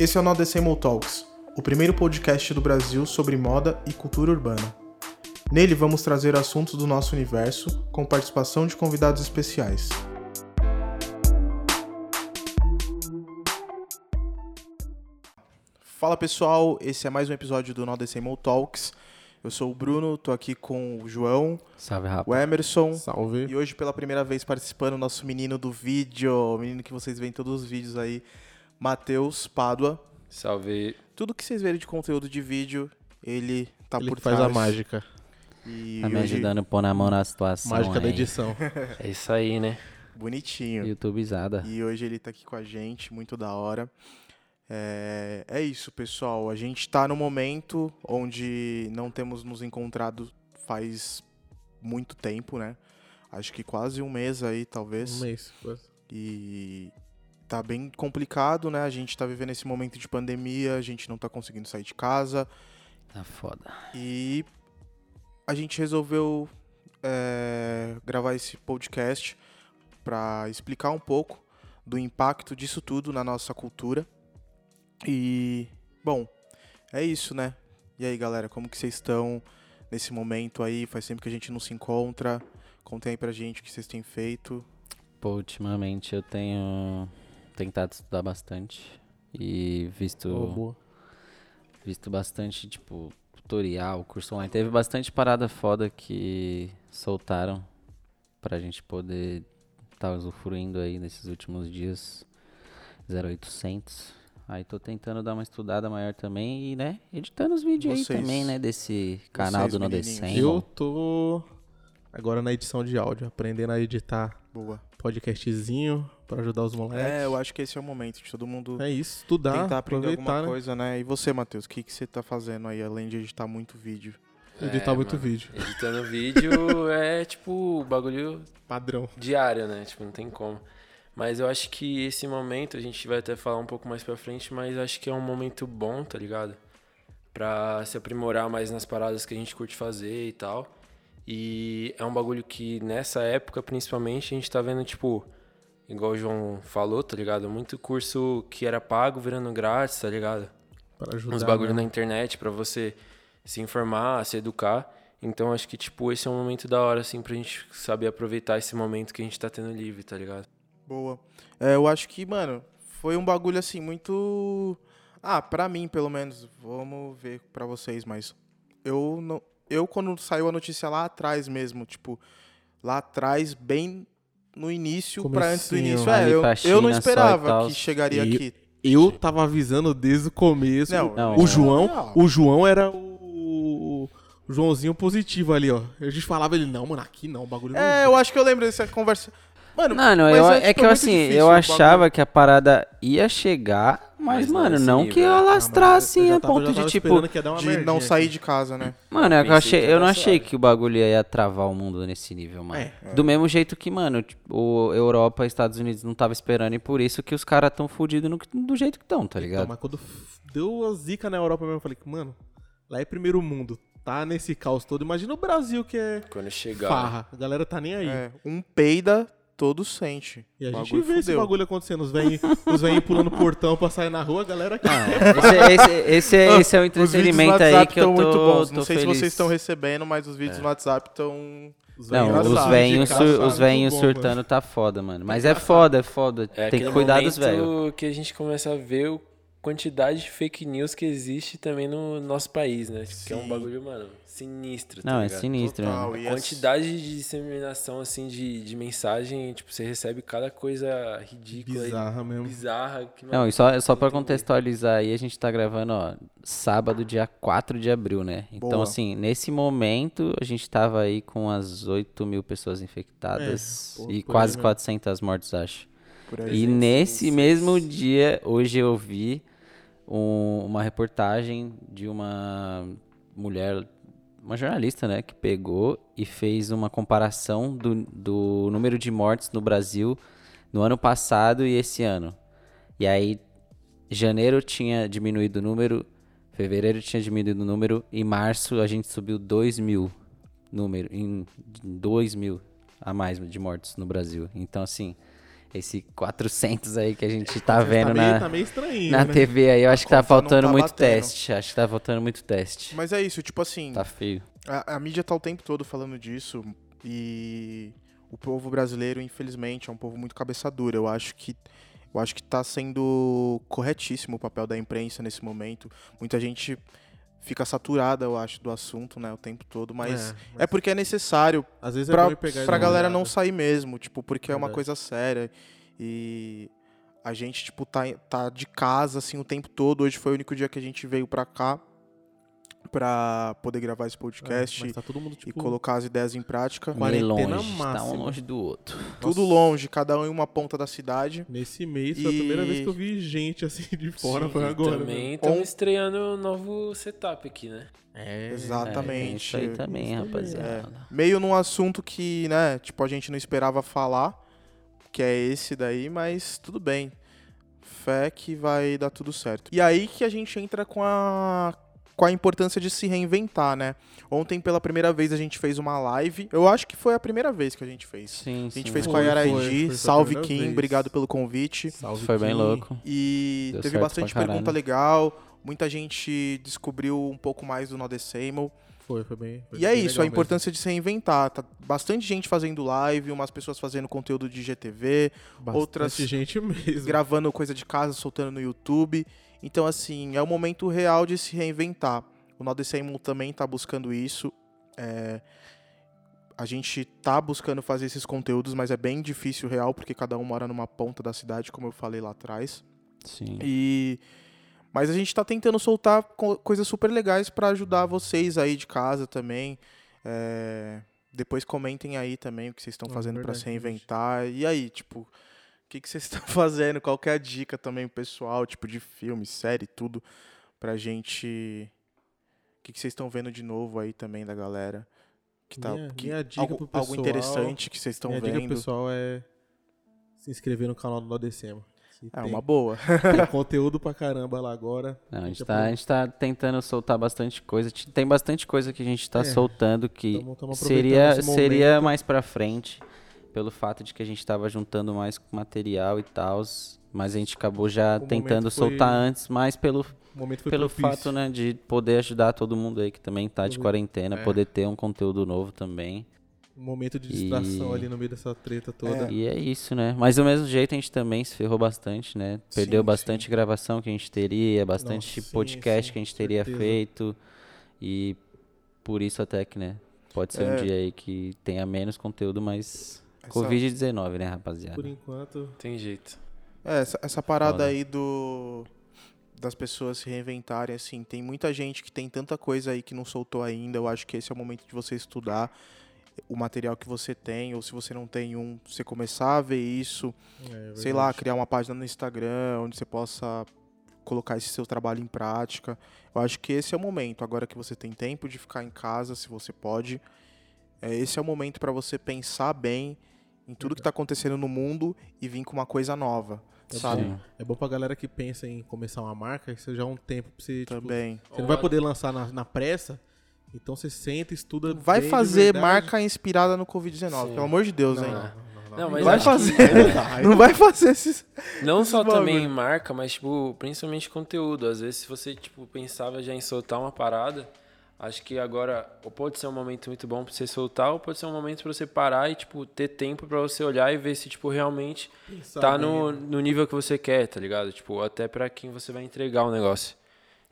Esse é o No Decimal Talks, o primeiro podcast do Brasil sobre moda e cultura urbana. Nele vamos trazer assuntos do nosso universo com participação de convidados especiais. Fala pessoal, esse é mais um episódio do No Decimal Talks. Eu sou o Bruno, tô aqui com o João, Salve, o Emerson Salve. e hoje pela primeira vez participando o nosso menino do vídeo, o menino que vocês veem em todos os vídeos aí, Matheus Pádua. Salve. Tudo que vocês verem de conteúdo de vídeo, ele tá Ele por que faz trás. a mágica. E Tá me hoje, ajudando a pôr na mão na situação. Mágica da aí. edição. É isso aí, né? bonitinho. YouTubezada. E hoje ele tá aqui com a gente, muito da hora. É, é isso, pessoal. A gente tá no momento onde não temos nos encontrado faz muito tempo, né? Acho que quase um mês aí, talvez. Um mês. E tá bem complicado, né? A gente tá vivendo esse momento de pandemia, a gente não tá conseguindo sair de casa. Tá foda. E a gente resolveu é, gravar esse podcast para explicar um pouco do impacto disso tudo na nossa cultura. E, bom, é isso, né? E aí, galera, como que vocês estão nesse momento aí? Faz tempo que a gente não se encontra. Contem aí pra gente o que vocês têm feito. Pô, ultimamente eu tenho tentado estudar bastante e visto, boa. visto bastante, tipo, tutorial, curso online. Teve bastante parada foda que soltaram pra gente poder estar usufruindo aí nesses últimos dias. 0800. Aí tô tentando dar uma estudada maior também e, né, editando os vídeos aí Vocês- também, né, desse canal do No menininhos. Decem. Eu tô agora na edição de áudio, aprendendo a editar Boa. podcastzinho pra ajudar os moleques. É, eu acho que esse é o momento de todo mundo É isso, estudar, tentar aprender aproveitar, alguma né? coisa, né? E você, Matheus, o que, que você tá fazendo aí, além de editar muito vídeo? Editar É, muito mano, vídeo. Editando vídeo é tipo bagulho Padrão. diário, né? Tipo, não tem como. Mas eu acho que esse momento, a gente vai até falar um pouco mais pra frente, mas acho que é um momento bom, tá ligado? Pra se aprimorar mais nas paradas que a gente curte fazer e tal. E é um bagulho que nessa época, principalmente, a gente tá vendo, tipo, igual o João falou, tá ligado? Muito curso que era pago virando grátis, tá ligado? Para ajudar. uns bagulho né? na internet pra você se informar, se educar. Então acho que, tipo, esse é um momento da hora, assim, pra gente saber aproveitar esse momento que a gente tá tendo livre, tá ligado? Boa. É, eu acho que, mano, foi um bagulho assim muito. Ah, pra mim, pelo menos. Vamos ver pra vocês, mas. Eu não. Eu, quando saiu a notícia lá atrás mesmo, tipo, lá atrás, bem no início, pra antes do início. É, eu, eu não esperava que chegaria E- aqui. Eu tava avisando desde o começo. Não, Não, o. João, o João era o, o Joãozinho positivo ali, ó. A gente falava ele, não, mano, aqui não, o bagulho não É, eu acho que eu lembro dessa conversa. Mano, Mano, mas eu, é, que eu assim, difícil eu achava que a parada ia chegar, mas, Mas mano, não nível, que ia né? Mas alastrar eu assim a tava- ponto de tipo. que de não merdinha sair aqui. de casa, né? Mano, é que eu, Pensei achei, que eu não achei que o bagulho ia travar o mundo nesse nível, mano. É, Do mesmo jeito que, mano, tipo, o Europa e Estados Unidos não tava esperando e por isso que os caras tão que- do jeito que estão, tá Então, ligado? mas quando deu a zica na Europa mesmo, eu falei, mano, lá é primeiro mundo, tá nesse caos todo. Imagina o Brasil que é Quando chegar. farra. A galera tá nem aí. É, um peida, todo sente. E a gente vê esse fudeu. bagulho acontecendo. Os velhinhos os velhinhos pulando portão pra sair na rua, a galera aqui. Esse, esse, esse, é, esse é o entretenimento aí que eu tô, muito bons. Não tô sei se feliz. vocês estão recebendo, mas os vídeos no WhatsApp estão. Os Não, velhinhos os velhinhos os velhinhos bom, surtando mano. tá foda, mano. Mas é foda, é foda. É Tem que cuidar dos velhos. que a gente começa a ver a quantidade de fake news que existe também no nosso país, né? Tipo, Que é um Sim. bagulho, mano, sinistro, tá Não, é ligado? sinistro, Total, mano. e A as- quantidade de disseminação, assim, de, de mensagem, tipo, você recebe cada coisa ridícula Bizarra e mesmo. bizarra. Que, Não, mano, e só, só pra não contextualizar aí, a gente tá gravando, ó, sábado, dia 4 de abril, né? Então, Boa. assim, nesse momento, a gente tava aí com as 8 mil pessoas infectadas É, pô, e quase aí mesmo. 400 mortes, acho. Por aí. E 326. nesse mesmo dia, hoje eu vi um- uma reportagem de uma mulher, uma jornalista, né, que pegou e fez uma comparação do, do número de mortes no Brasil no ano passado e esse ano. E aí, janeiro tinha diminuído o número, fevereiro tinha diminuído o número, em março a gente subiu 2 mil número, em 2 mil a mais de mortes no Brasil. Então, assim, esse 400 aí que a gente tá Tá vendo meio, na, tá meio estranho, na né? TV aí. Eu acho que tá faltando tá muito batendo. teste. Acho que tá faltando muito teste. Mas é isso, tipo assim, Tá feio. a, a mídia tá o tempo todo falando disso e o povo brasileiro, infelizmente, é um povo muito cabeça dura. Eu acho que eu acho que tá sendo corretíssimo o papel da imprensa nesse momento. Muita gente fica saturada, eu acho, do assunto, né, o tempo todo, mas É, é, porque é necessário Às vezes é pra, pegar pra galera olhada. não sair mesmo, tipo, porque é uma coisa séria. E a gente, tipo, tá, tá de casa, assim, o tempo todo. Hoje foi o único dia que a gente veio pra cá pra poder gravar esse É, podcast mas tá todo mundo, e tipo, colocar as ideias em prática. Meio quarentena longe. Tá um máxima. longe do outro. Tudo longe, cada um em uma ponta da cidade. Nesse mês foi a primeira E- vez que eu vi gente assim de fora, Sim, foi agora. Também né? estamos estreando um novo setup aqui, né? É, É, Exatamente. isso aí também, Isso rapaziada. Meio num assunto que, né, tipo, a gente não esperava falar, que é esse daí, mas tudo bem. Fé que vai dar tudo certo. E aí que a gente entra com a com a importância de se reinventar, né? Ontem, pela primeira vez, a gente fez uma live. Eu acho que foi a primeira vez que a gente fez. Sim, A gente sim. fez Foi, com a Yara foi, foi, IG. foi a Salve, Kim. vez. Obrigado pelo convite. Salve Foi bem Kim. louco. E Deu teve bastante pergunta legal. Muita gente descobriu um pouco mais do Nodecemo. Foi, foi bem. foi E é bem isso, a importância de se reinventar. Tá bastante gente fazendo live, umas pessoas fazendo conteúdo de GTV, mesmo. Bastante outras gente mesmo. gravando coisa de casa, soltando no YouTube. Então, assim, é o momento real de se reinventar. O Nodecemo também tá buscando isso. É, A gente tá buscando fazer esses conteúdos, mas é bem difícil real, porque cada um mora numa ponta da cidade, como eu falei lá atrás. Sim. E mas a gente tá tentando soltar co- coisas super legais pra ajudar vocês aí de casa também. É, Depois comentem aí também o que vocês estão Ah, fazendo verdade, se reinventar. E aí, tipo, o que, que vocês estão fazendo? Qual é a dica também pessoal, tipo de filme, série, tudo, pra gente. O que, que vocês estão vendo de novo aí também da galera? Que tá, Minha- que- minha dica algo, pro algo pessoal- interessante que vocês estão Minha dica pro vendo. pessoal é se inscrever no canal do Nodecema. É tem, uma boa. tem conteúdo pra caramba lá agora. Não, a, gente tá, a gente tá tentando soltar bastante coisa. Tem bastante coisa que a gente tá É. soltando que Tamo- tamo seria, seria mais pra frente, pelo fato de que a gente tava juntando mais material e tal. Mas a gente acabou já O tentando foi- soltar antes, mais pelo, pelo propício. fato né, de poder ajudar todo mundo aí que também tá de quarentena, é. poder ter um conteúdo novo também. Um momento de distração E- ali no meio dessa treta toda. E é isso, né? Mas do mesmo jeito a gente também se ferrou bastante, né? Perdeu Sim, bastante gravação que a gente teria, bastante Nossa, sim, podcast sim, que a gente teria certeza. feito. E por isso até que, né? Pode ser um É. dia aí que tenha menos conteúdo, mas Essa- Covid-19, né, rapaziada? Por enquanto, Tem jeito. É, essa, essa parada Foda. aí do das pessoas se reinventarem, assim, tem muita gente que tem tanta coisa aí que não soltou ainda. Eu acho que esse é o momento de você estudar o material que você tem, ou se você não tem um, você começar a ver isso, é sei lá, criar uma página no Instagram onde você possa colocar esse seu trabalho em prática. Eu acho que esse é o momento, agora que você tem tempo de ficar em casa, se você pode. É, esse é o momento para você pensar bem em tudo que tá acontecendo no mundo e vir com uma coisa nova, É sabe? Sim. É bom pra galera que pensa em começar uma marca, isso já é um tempo pra você, tipo, Também. você não vai poder lançar na, na pressa, então você senta, estuda Vai fazer marca inspirada no Covid-19, Sim. pelo amor de Deus, Não, hein? não, não, não, Não, não. mas vai que- fazer. Não vai fazer esses. Não só Esses também em bagulho. marca, mas, tipo, principalmente conteúdo. Às vezes, se você, tipo, pensava já em soltar uma parada, acho que agora ou pode ser um momento muito bom pra você soltar, ou pode ser um momento pra você parar e, tipo, ter tempo pra você olhar e ver se, tipo, realmente Pensar tá no, né? no nível que você quer, tá ligado? Tipo, até pra quem você vai entregar o negócio.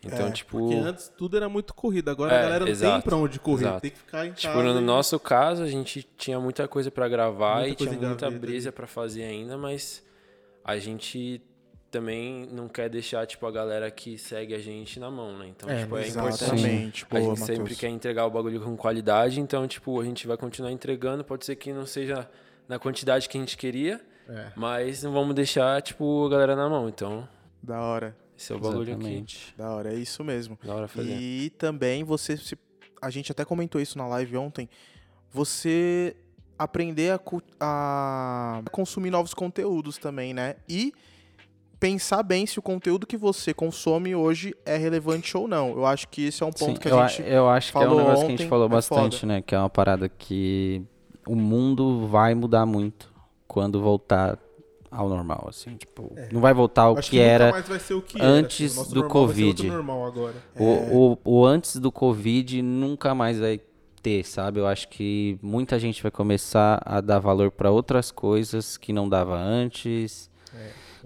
Então, É, tipo... Porque antes tudo era muito corrido, agora É, a galera não tem exato, pra onde correr, exato. tem que ficar em Tipo, casa. no e- nosso caso, a gente tinha muita coisa pra gravar Muita e tinha muita gaveta brisa pra fazer ainda, mas a gente também não quer deixar, tipo, a galera que segue a gente na mão, né? Então, É, tipo, é exatamente. importante. A gente sempre quer entregar o bagulho com qualidade, então, tipo, a gente vai continuar entregando. Pode ser que não seja na quantidade que a gente queria, É. mas não vamos deixar, tipo, a galera na mão. Então, Da hora, esse é o bagulho aqui. Da hora, é isso mesmo. Da hora fazer. E também você se. A gente até comentou isso na live ontem. Você aprender a, a consumir novos conteúdos também, né? E pensar bem se o conteúdo que você consome hoje é relevante ou não. Eu acho que esse é um ponto Sim, que eu, a a- gente. eu acho que é um falou negócio que a ontem, gente falou é bastante, foda. né? Que é uma parada que o mundo vai mudar muito quando voltar ao normal, assim, tipo, não vai voltar ao que, que, era. mais vai ser o que antes era. assim, o do Covid. normal agora. O, o, o antes do Covid nunca mais vai ter, sabe? Eu acho que muita gente vai começar a dar valor para outras coisas que não dava antes.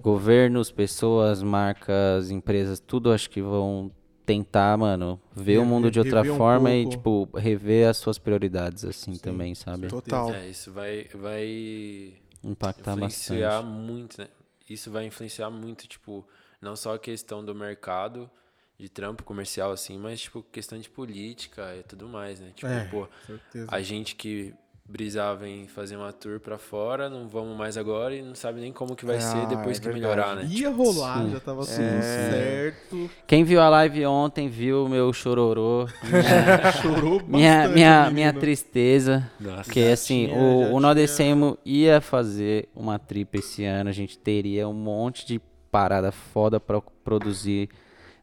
Governos, pessoas, marcas, empresas, tudo acho que vão tentar, mano, ver o mundo de outra um forma e, tipo, rever as suas prioridades, assim, também, sabe? Total. É, isso vai, vai Impactar influenciar bastante. muito, né? Isso vai influenciar muito, tipo, não só a questão do mercado de trampo comercial, assim, mas, tipo, questão de política e tudo mais, né? Tipo, É. pô, Certeza. a gente que brisava em fazer uma tour pra fora, não vamos mais agora e não sabe nem como que vai Ah, ser depois é que verdade. melhorar, né? Ia rolar, Sim. já tava tudo É. certo. Quem viu a live ontem viu o meu chororô, minha, Chorou bastante. minha, minha, minha tristeza. Nossa. Porque assim, tinha- o, o Nó tinha- Decemo ia fazer uma trip esse ano, a gente teria um monte de parada foda pra produzir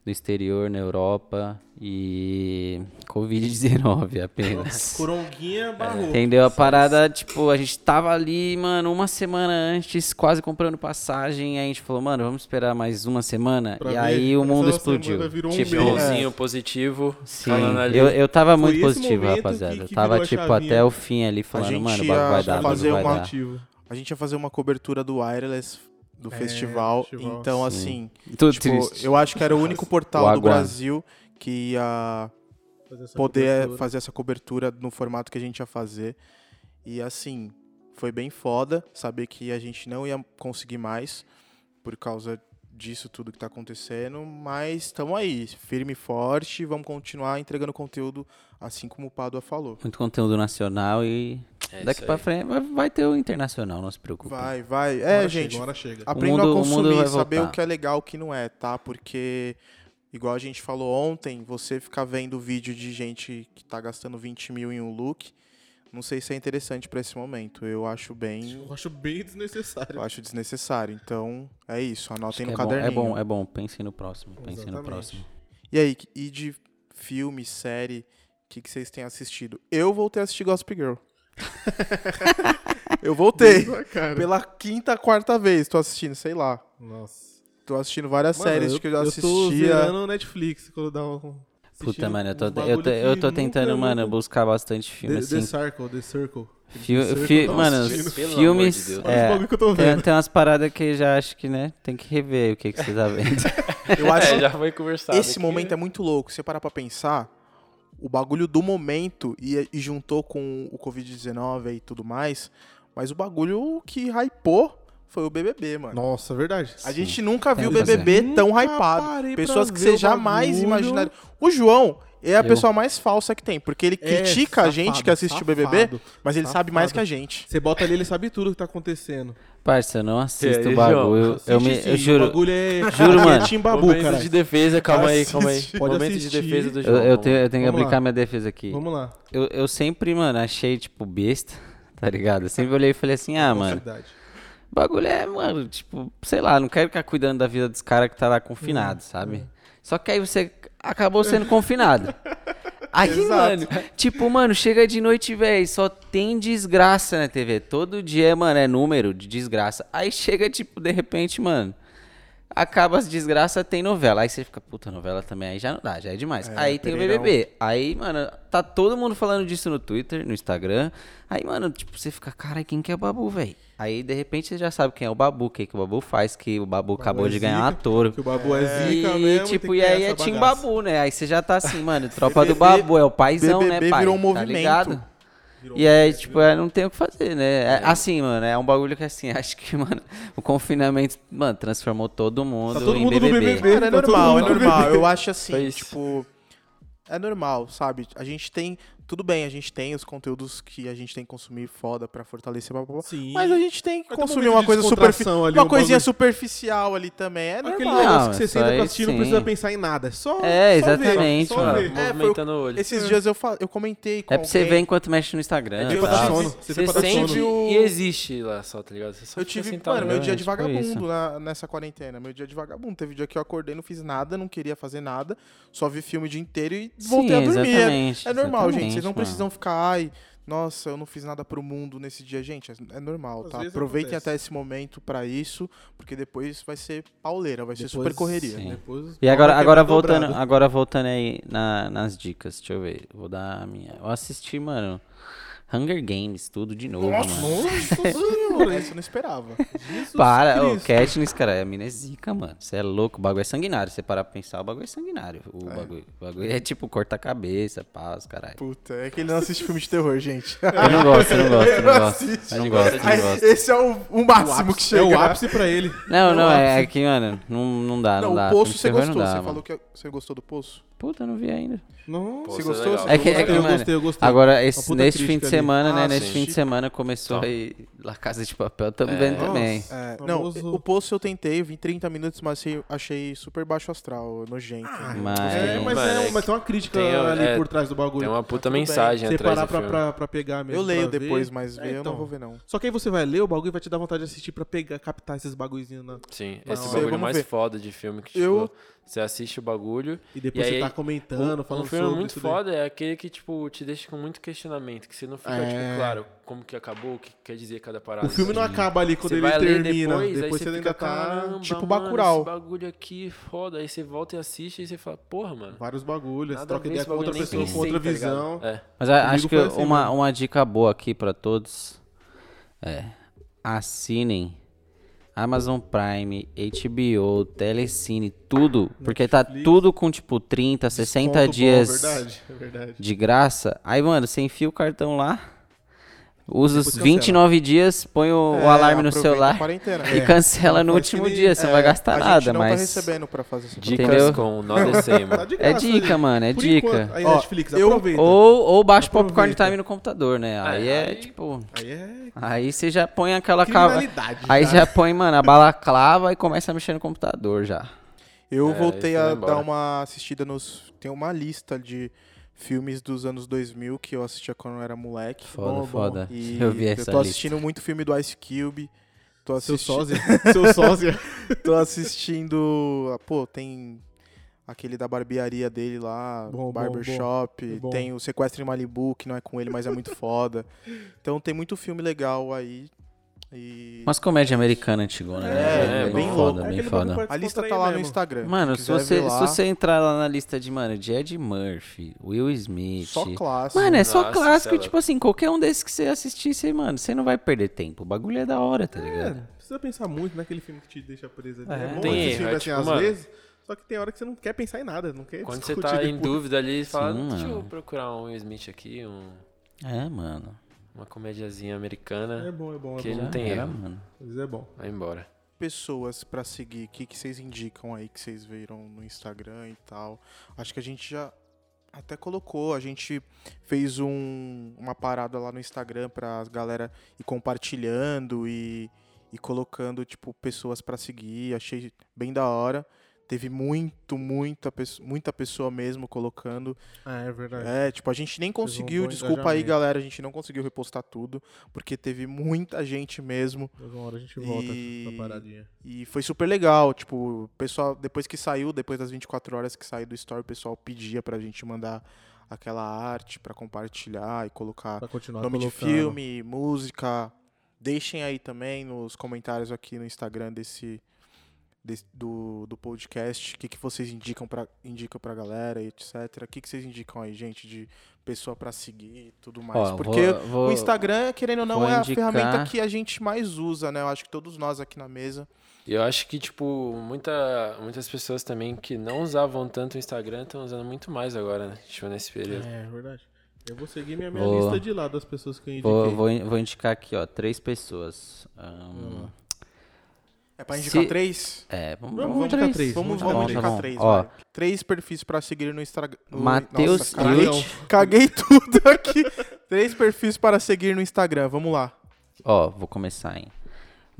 no exterior, na Europa e Covid-19 apenas. Coronguinha barrou. Entendeu? A parada, tipo, a gente tava ali, mano, uma semana antes, quase comprando passagem, aí a gente falou, mano, vamos esperar mais uma semana, Pra e ver, aí o mundo explodiu. um Tipo. Chipãozinho positivo, Sim, eu, eu tava Foi muito positivo, rapaziada. que- eu que tava, virou a tipo, até o fim ali, falando, mano, o ia bagulho vai dar, fazer vai uma- dar. A gente ia fazer uma cobertura do Wireless do É, festival. festival. Então, Sim. assim, Tudo tipo, triste. eu acho que era o único O portal do. Brasil que ia Fazer poder cobertura. fazer essa cobertura no formato que a gente ia fazer. E assim, foi bem foda saber que a gente não ia conseguir mais por causa disso tudo que tá acontecendo, mas estamos aí, firme e forte, vamos continuar entregando conteúdo assim como o Padua falou. Muito conteúdo nacional e É daqui aí. frente vai, ter o internacional, não se preocupe. Vai, vai. É, hora gente, Chega, hora chega. aprendam mundo- a o mundo consumir, vai saber o que é legal e o que não é, tá? Porque, igual a gente falou ontem, você ficar vendo vídeo de gente que tá gastando 20 mil em um look, não sei se é interessante pra esse momento. Eu acho bem. Eu acho bem desnecessário. Eu acho desnecessário. Então, é isso. Anotem no é, bom, é caderninho. bom, é bom. Pensem no próximo. Pensem no próximo. E aí, e de filme, série, o que, que vocês têm assistido? Eu voltei a assistir Gossip Girl. eu voltei. Pela quinta, quarta vez tô assistindo, sei lá. Nossa. Tô assistindo várias Mano, séries que eu já Eu tô assistia. zerando o Netflix quando dá um... Puta, mano, eu tô, eu tô, eu que tô mano, buscar bastante filme, The, assim. The Circle, The Circle. Fi- The Circle fi- eu tô mano, filmes. de É, que eu tô tem, vendo. tem umas paradas que já acho que, né? Tem que rever o que, que você tá vendo. Eu acho É, já foi conversado. esse aqui, momento né? é muito louco. Se você parar pra pensar, o bagulho do momento e, e juntou com o Covid-19 e tudo mais, mas o bagulho que hypou foi o BBB, mano. Nossa, verdade. A gente nunca viu o Pois é. BBB tão Nunca hypado. Pessoas que você jamais bagulho. imaginaria. O João é a Eu. pessoa mais falsa que tem, porque ele É, critica a safado, gente que assiste o BBB, safado. mas ele sabe mais safado. que a gente. Você bota ali, ele sabe tudo que tá acontecendo. Parça, eu não assisto aí, o bagulho. João? Eu, me, eu sim, juro. O bagulho é... Juro, mano. É Tim Babu, Momento cara. de defesa, calma aí, calma aí. Pode Momento assistir. de defesa do Eu, João. eu tenho, eu tenho que aplicar lá. minha defesa aqui. Vamos lá. Eu, eu sempre, mano, achei, tipo, besta, tá ligado? Eu sempre olhei e falei assim, ah, mano, Falsidade. O bagulho é, mano, tipo, sei lá, não quero ficar cuidando da vida dos caras que tá lá confinado, sabe? Só que aí você acabou sendo confinado. Aí, Exato. mano, tipo, mano, chega de noite, velho, só tem desgraça na TV. Todo dia, mano, é número de desgraça. Aí chega, tipo, de repente, mano, acaba as desgraças, tem novela. Aí você fica, puta, novela também, aí já não dá, já é demais. É, aí tem o. BBB. Aí, mano, tá todo mundo falando disso no Twitter, no Instagram. Aí, mano, tipo, você fica, cara, quem que é o Babu, velho? Aí, de repente, você já sabe quem é o Babu, o que, que o Babu faz, que o Babu acabou é de ganhar zica, uma touro. Que o Babu é, zica E, mesmo. tipo, e aí é Tim. Babu, né? Aí você já tá assim, mano, tropa do BBB Babu, é o paizão, né, BBB pai? virou um Tá movimento. ligado? Virou E aí, tipo, é, não tem o que fazer, né? É, assim, mano, é um bagulho que, assim, acho que, mano, o confinamento, mano, transformou todo mundo Tá todo em mundo BBB. BBB. Cara, é Tá normal, é normal. Eu acho assim, tipo. É normal, sabe? A gente tem. Tudo bem, a gente tem os conteúdos que a gente tem que consumir foda pra fortalecer, blá, blá, blá. Sim. mas a gente tem que Vai ter um consumir momento uma de coisa descontração superficial. ali, Uma um coisinha bagulho. superficial ali também. É Aquele normal. negócio que você isso senta aí pra assistir não sim. precisa pensar em nada. É só. É, só ver, exatamente, só mano. ver. É, foi o- Movimentando o olho. Esses dias eu, fa- eu comentei com É pra você alguém. ver enquanto mexe no Instagram. É tipo, pra dar tal. sono. Você Você pra dar sente sono. e existe lá só, tá ligado? Você só Eu fica tive, sentado mano, meu dia de Tipo vagabundo na- nessa quarentena. Meu dia de vagabundo. Teve dia que eu acordei, não fiz nada, não queria fazer nada. Só vi filme o dia inteiro e voltei a dormir. É- exatamente. É, normal, gente. Vocês não precisam ficar, ai, nossa, eu não fiz nada pro mundo nesse dia. Gente, é, é normal, Às tá? Aproveitem acontece. até esse momento pra isso, porque depois vai ser pauleira, vai ser Depois- super correria. Depois, E agora, agora quebrar voltando, dobrado. agora voltando aí na- nas dicas, deixa eu ver. Vou dar a minha. Eu assisti, mano, Hunger Games, tudo de novo, mano. Nossa Essa eu não esperava. Jesus Para, Cristo. Katniss, cara, a mina é zica, mano. Você é louco, o bagulho é sanguinário. Você parar pra pensar, o bagulho é sanguinário. O, Bagulho, o bagulho é tipo corta-cabeça, paz, caralho. Puta, é que ele não assiste filme de terror, gente. Eu não gosto, eu não gosto, eu não gosto. Eu não gosto, eu não gosto. esse é o, o O máximo que ápice- chega. É o ápice pra ele. Não, não, o é, é que, mano, não, não dá, não, Não, dá. o Poço você gostou. não dá, você mano. falou que você gostou do Poço? Puta, eu não vi ainda. Não, Pô, Você é gostou? Você É que, é que, eu mano, gostei, eu gostei. Agora, esse, nesse fim de ali. semana, né? Ah, Nesse sim. fim de semana começou Então. aí La Casa de Papel, tamo É. vendo também. É, não, Famoso- o Poço eu tentei, vi 30 minutos, mas achei, achei super baixo astral, nojento. Mas- É, mas, Mano, é, é mas tem uma crítica tem, ali é, por trás do bagulho. Tem uma puta bem. mensagem Você atrás parar do pra, pra, pra pegar mesmo. eu leio depois, ver. mas É, ver eu então. não vou ver, não. Só que aí você vai ler o bagulho e vai te dar vontade de assistir pra pegar, captar esses bagulhozinhos na... Sim, Não esse bagulho mais foda de filme que, Eu- tipo, você assiste o bagulho. E depois E você aí, tá comentando, um, falando um filme sobre muito foda é aquele que, tipo, te deixa com muito questionamento. Que você não fica, É. tipo, claro, como que acabou, o que quer dizer cada parada. O filme não assim. acaba ali quando Você ele vai ler termina. depois, Depois, aí você você ainda fica, tá... caramba, tipo mano, Bacurau. esse bagulho aqui, foda. Aí você volta e assiste e você fala, porra, mano. Vários bagulhos, Nada troca ideia com outra pessoa, com outra tá visão. É. Mas a- acho que assim uma, uma dica boa aqui pra todos é assinem Amazon Prime, HBO, Telecine, tudo. Porque tá tudo com tipo 30, 60 Desconto bom, dias verdade, é verdade. de graça. Aí, mano, você enfia o cartão lá, usa os Depois cancela. 29 dias, põe o, o É, alarme no celular e É. cancela no último dia. Você não É, vai gastar a nada, gente não mas. tá recebendo pra fazer essa Dicas Entendeu? com Nó Tá É dica, mano, é Por dica. enquanto. Aí, Ó, Netflix, eu- aproveita. Ou, ou baixa o popcorn time no computador, né? Aí é aí- tipo. Aí é Aí você já põe aquela cava. Aí já. já põe, mano, a balaclava e começa a mexer no computador já. Eu É, voltei isso a dar uma assistida nos. Tem uma lista de filmes dos anos 2000 que eu assistia quando eu era moleque. Foda, Bom, bom. foda. E eu vi eu essa tô lista. assistindo muito filme do Ice Cube. Tô Seu assistindo, sósia. Seu sósia. tô assistindo. ah, Pô, tem aquele da barbearia dele lá, Bom, bom, Barbershop. bom. É bom. Tem o Sequestro em Malibu, que não é com ele, mas é muito foda. Então tem muito filme legal aí. E Umas comédias americanas antigonas, É, né? é bem, bem foda. É bem foda. bagulho pra a lista tá lá no mesmo. Instagram. Mano, se você, ver se lá, você entrar lá na lista de, mano, de Ed Murphy, Will Smith. Só clássico. Mano, é só Nossa, clássico, é tipo assim, qualquer um desses que você assistir, você, mano, você não vai perder tempo. O bagulho é da hora, tá É, ligado? não precisa pensar muito naquele filme que te deixa preso ali. É. É, bom Tem filme é assim, tipo, às mano, vezes, só que tem hora que você não quer pensar em nada, não quer Quando você tá em depois. dúvida ali, fala, Sim, deixa eu procurar um Will Smith aqui, um, É, mano. Uma comediazinha É americana, bom, é bom, é Que bom. não tem era, erro. mano. Vezes é bom. vai embora. pessoas pra seguir, o que, que vocês indicam aí que vocês viram no Instagram e tal. Acho que a gente já até colocou, a gente fez um, uma parada lá no Instagram pra galera ir compartilhando e, e colocando, tipo, pessoas pra seguir. Achei bem da hora. Teve muito, muita, muita pessoa mesmo colocando. Ah, é verdade. É, tipo, a gente nem um conseguiu, bom desculpa aí, galera, a gente não conseguiu repostar tudo, porque teve muita gente mesmo. Uma hora a gente volta E- pra paradinha. E foi super legal, tipo, o pessoal, depois que saiu, depois das 24 horas que saiu do store, o pessoal pedia pra gente mandar aquela arte pra compartilhar e colocar Pra nome de colocando. filme, música. Deixem aí também nos comentários aqui no Instagram desse, desse- do, do podcast, o que, que vocês indicam pra, indicam pra galera e etc. O que, que vocês indicam aí, gente, de pessoa pra seguir e tudo mais. Ó, Porque vou- vou- o Instagram, querendo ou não, é a indicar- ferramenta que a gente mais usa, né? Eu acho que todos nós aqui na mesa. E eu acho que, tipo, muita, muitas pessoas também que não usavam tanto o Instagram estão usando muito mais agora, né? Tipo, nesse período. É, verdade. Eu vou seguir minha, minha Vou- lista de lá das pessoas que eu indiquei. Vou, vou, in- vou indicar aqui, ó, três pessoas. Ahn, É pra indicar Se- três? é, vamos, Vamos vamos indicar três. três, Vamos, vamos bom, indicar tá bom. três, Ó, vai. Três perfis pra seguir no Instagram. Matheus caguei, caguei tudo aqui. três perfis para seguir no Instagram. Vamos lá. Ó, vou começar, hein.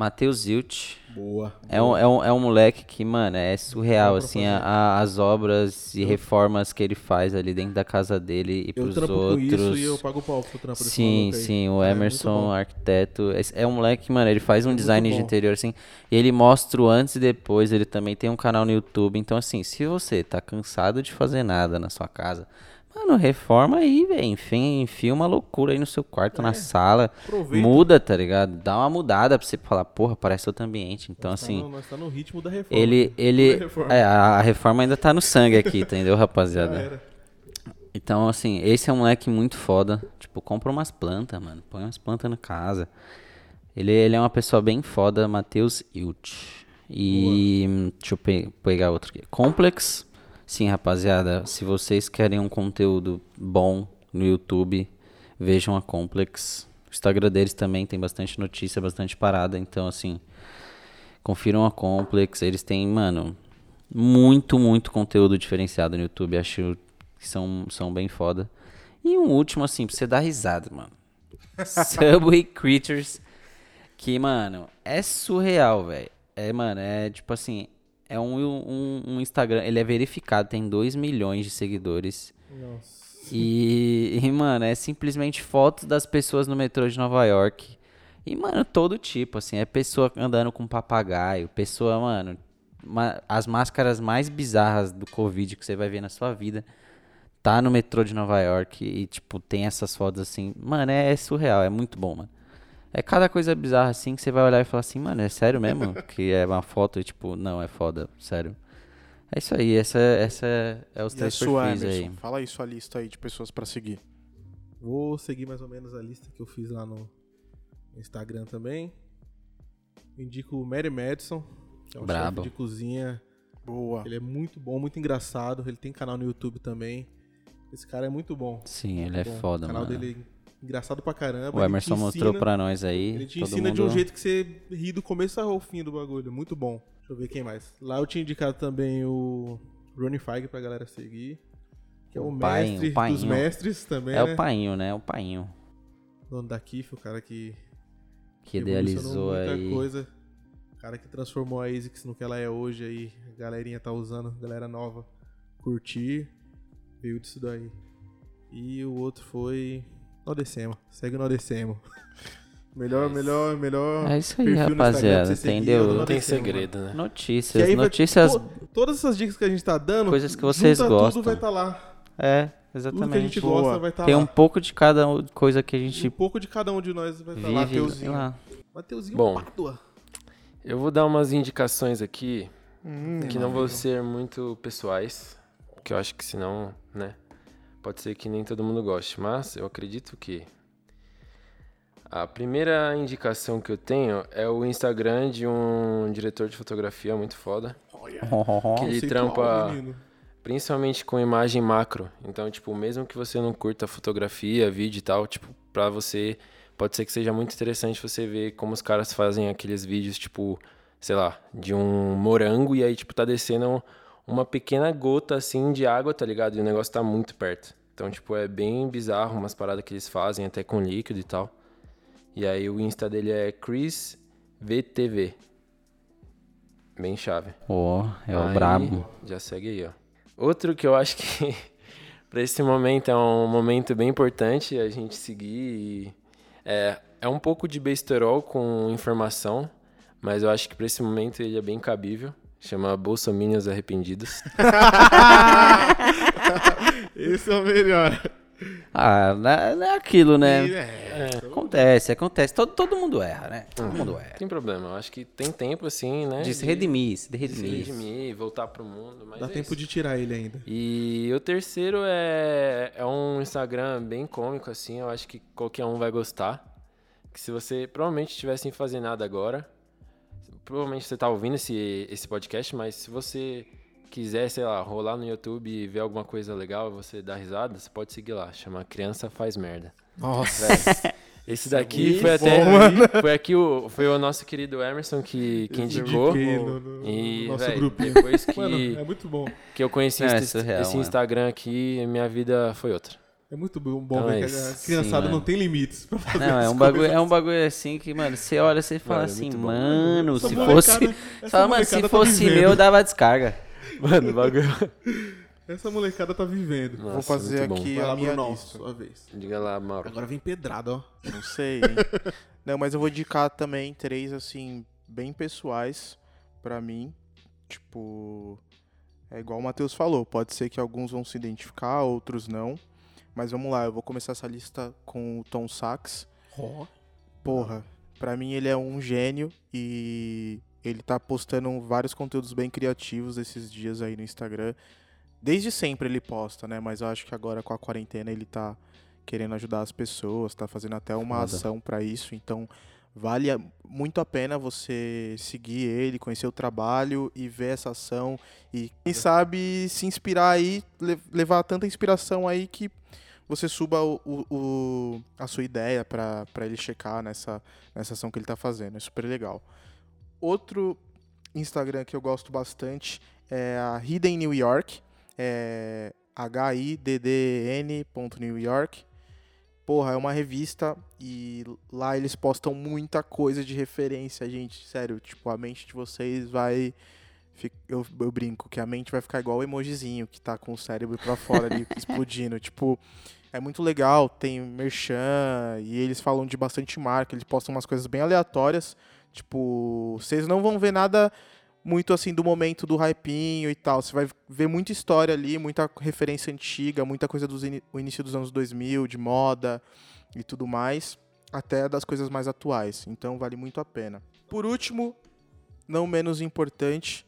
Matheus Zilt. Boa. É um, é, um, é um moleque que, mano, é surreal, pra assim, a- a- as obras e reformas que ele faz ali dentro da casa dele e Eu pros trampo outros. com isso e eu pago pau pro trampo Sim, sim, o É, muito Emerson, bom. arquiteto. É um moleque, mano, ele faz um muito design de interior, assim, e ele mostra o antes e depois. Ele também tem um canal no YouTube. Então, assim, se você tá cansado de fazer nada na sua casa, Mano, reforma aí, velho. Enfia, enfia uma loucura aí no seu quarto, na sala. Aproveita. Muda, tá ligado? Dá uma mudada pra você falar, porra, parece outro ambiente. Então, Nós tá assim, no- nós tá no ritmo da reforma. ele. ele Da reforma. é, a, reforma ainda tá no sangue aqui, entendeu, Já rapaziada? era. Então, assim, esse é um moleque muito foda. Tipo, compra umas plantas, mano. Põe umas plantas na casa. Ele, ele é uma pessoa bem foda, Matheus Hilt. E. hum, Deixa eu pe- pegar outro aqui. Complex. Sim, rapaziada. Se vocês querem um conteúdo bom no YouTube, vejam a Complex. O Instagram deles também tem bastante notícia, bastante parada. Então, assim. Confiram a Complex. Eles têm, mano, muito, muito conteúdo diferenciado no YouTube. Acho que são, são bem foda. E um último, assim, pra você dar risada, mano. Subway Creatures. Que, mano, é surreal, velho. É, mano, é tipo assim. É um, um, um Instagram. Ele é verificado, tem 2 milhões de seguidores. Nossa. E, e, mano, é simplesmente fotos das pessoas no metrô de Nova York. E, mano, todo tipo, assim. É pessoa andando com papagaio, pessoa, mano. ma- as máscaras mais bizarras do Covid que você vai ver na sua vida. Tá no metrô de Nova York e, tipo, tem essas fotos assim. Mano, é, é surreal, é muito bom, mano. É cada coisa bizarra assim que você vai olhar e falar assim, mano, é sério mesmo? que é uma foto e, tipo, não, é foda, sério. É isso aí, essa, essa é os E a três sua, perfis Emerson? aí. Fala aí sua lista aí de pessoas pra seguir. Vou seguir mais ou menos a lista que eu fiz lá no Instagram também. Indico o Mary Madison, que é um Brabo. chefe de cozinha. Boa. Ele é muito bom, muito engraçado. Ele tem canal no YouTube também. Esse cara é muito bom. Sim, ele é Bom, foda, O canal mano. dele é engraçado pra caramba. O Emerson te mostrou ensina- pra nós aí. Ele te ensina mundo... de um jeito que você ri do começo ao fim do bagulho. Muito bom. Deixa eu ver quem mais. Lá eu tinha indicado também o Ronnie Feig pra galera seguir. Que é o, O pai- mestre o painho. dos mestres também, É né? o painho, né? O painho. Dono da Kif, o cara que Que idealizou muita aí. coisa. O cara que transformou a ASICS no que ela é hoje aí. A galerinha tá usando, galera nova. Curtir. Veio disso daí. E o outro foi. Nodecemo. Segue o Nodecemo. melhor, melhor, melhor. É isso aí, rapaziada. Entendeu? Não tem Nodecemo, segredo, né? Notícias, aí vai- notícias. to- todas essas dicas que a gente tá dando. Coisas que vocês junta gostam. Tudo vai estar lá. É, Tudo que a exatamente. gente Boa. gosta vai estar Tem lá. um pouco de cada um- coisa que a Um gente pouco de cada um de nós vai estar lá. vive Mateuzinho. lá. Mateuzinho Bom. Pádua. Eu vou dar umas indicações aqui Hum, que não vão ser muito pessoais, porque eu acho que senão, né, pode ser que nem todo mundo goste, mas eu acredito que a primeira indicação que eu tenho é o Instagram de um diretor de fotografia muito foda, que ele trampa principalmente com imagem macro. Então, tipo, mesmo que você não curta fotografia, vídeo e tal, tipo, pra você pode ser que seja muito interessante você ver como os caras fazem aqueles vídeos, tipo, sei lá, de um morango e aí, tipo, tá descendo uma pequena gota, assim, de água, tá ligado? E o negócio tá muito perto. Então, tipo, é bem bizarro umas paradas que eles fazem, até com líquido e tal. E aí o Insta dele é ChrisVTV. Bem chave. Ó, é o Aí, brabo. Já segue aí, ó. Outro que eu acho que pra esse momento é um momento bem importante a gente seguir e é, é um pouco de besterol com informação, mas eu acho que pra esse momento ele é bem cabível. Chama Bolsominions Arrependidos. Esse é o melhor. Ah, não é é aquilo, né? E, é, Acontece, acontece. Todo, todo mundo erra, né? Todo mundo erra. Tem problema, eu acho que tem tempo assim, né? De se redimir, se de se redimir. redimir, voltar pro mundo, mas Dá é tempo isso. de tirar ele ainda. E o terceiro é, é um Instagram bem cômico, assim, eu acho que qualquer um vai gostar. Que se você provavelmente estiver sem fazer nada agora, provavelmente você tá ouvindo esse, esse podcast, mas se você quiser, sei lá, rolar no YouTube e ver alguma coisa legal e você dar risada, você pode seguir lá, chama Criança Faz Merda. Nossa. Velho, esse daqui foi até. bom, Foi aqui o, foi o nosso querido Emerson que, que indicou. no- no- E, no nosso grupinho. depois que, Mano, é muito bom. que eu conheci Não, é esse, surreal, esse. Instagram aqui, minha vida foi outra. É muito bom, bom Então ver é que a criançada Sim, não mano. tem limites pra fazer Não, é um bagulho, é um bagulho assim que, mano, você olha, você fala Mano, é assim, mano, se fosse. Fala, mano, se tá fosse vivendo. meu, eu dava descarga. Mano, o bagulho. Essa molecada tá vivendo. Vou Nossa, fazer muito bom. aqui a minha Brunão, lista. sua vez. Diga lá, Mauro. Agora vem pedrada, ó. Não sei, hein? Não, mas eu vou indicar também três, assim, bem pessoais pra mim. Tipo, É igual o Matheus falou, pode ser que alguns vão se identificar, outros não. Mas vamos lá, eu vou começar essa lista com o Tom Sachs. Porra, pra mim ele é um gênio e ele tá postando vários conteúdos bem criativos esses dias aí no Instagram. Desde sempre ele posta, né? Mas eu acho que agora com a quarentena ele tá querendo ajudar as pessoas, tá fazendo até uma ação pra isso. Então vale muito a pena você seguir ele, conhecer o trabalho e ver essa ação e quem sabe se inspirar aí, le- levar tanta inspiração aí que você suba o, o- a sua ideia pra ele checar nessa, nessa ação que ele tá fazendo. É super legal. Outro Instagram que eu gosto bastante é a Hidden New York. É H-I-D-D-N.New York. Porra, é uma revista e lá eles postam muita coisa de referência, gente. Sério, tipo, a mente de vocês vai. Eu, eu brinco que a mente vai ficar igual o emojizinho que tá com o cérebro pra fora ali, explodindo. Tipo, é muito legal, tem merchan e eles falam de bastante marca, eles postam umas coisas bem aleatórias. Tipo, vocês não vão ver nada muito assim do momento do hypinho e tal. Você vai ver muita história ali, muita referência antiga, muita coisa do início dos anos 2000, de moda e tudo mais, até das coisas mais atuais. Então vale muito a pena. Por último, não menos importante,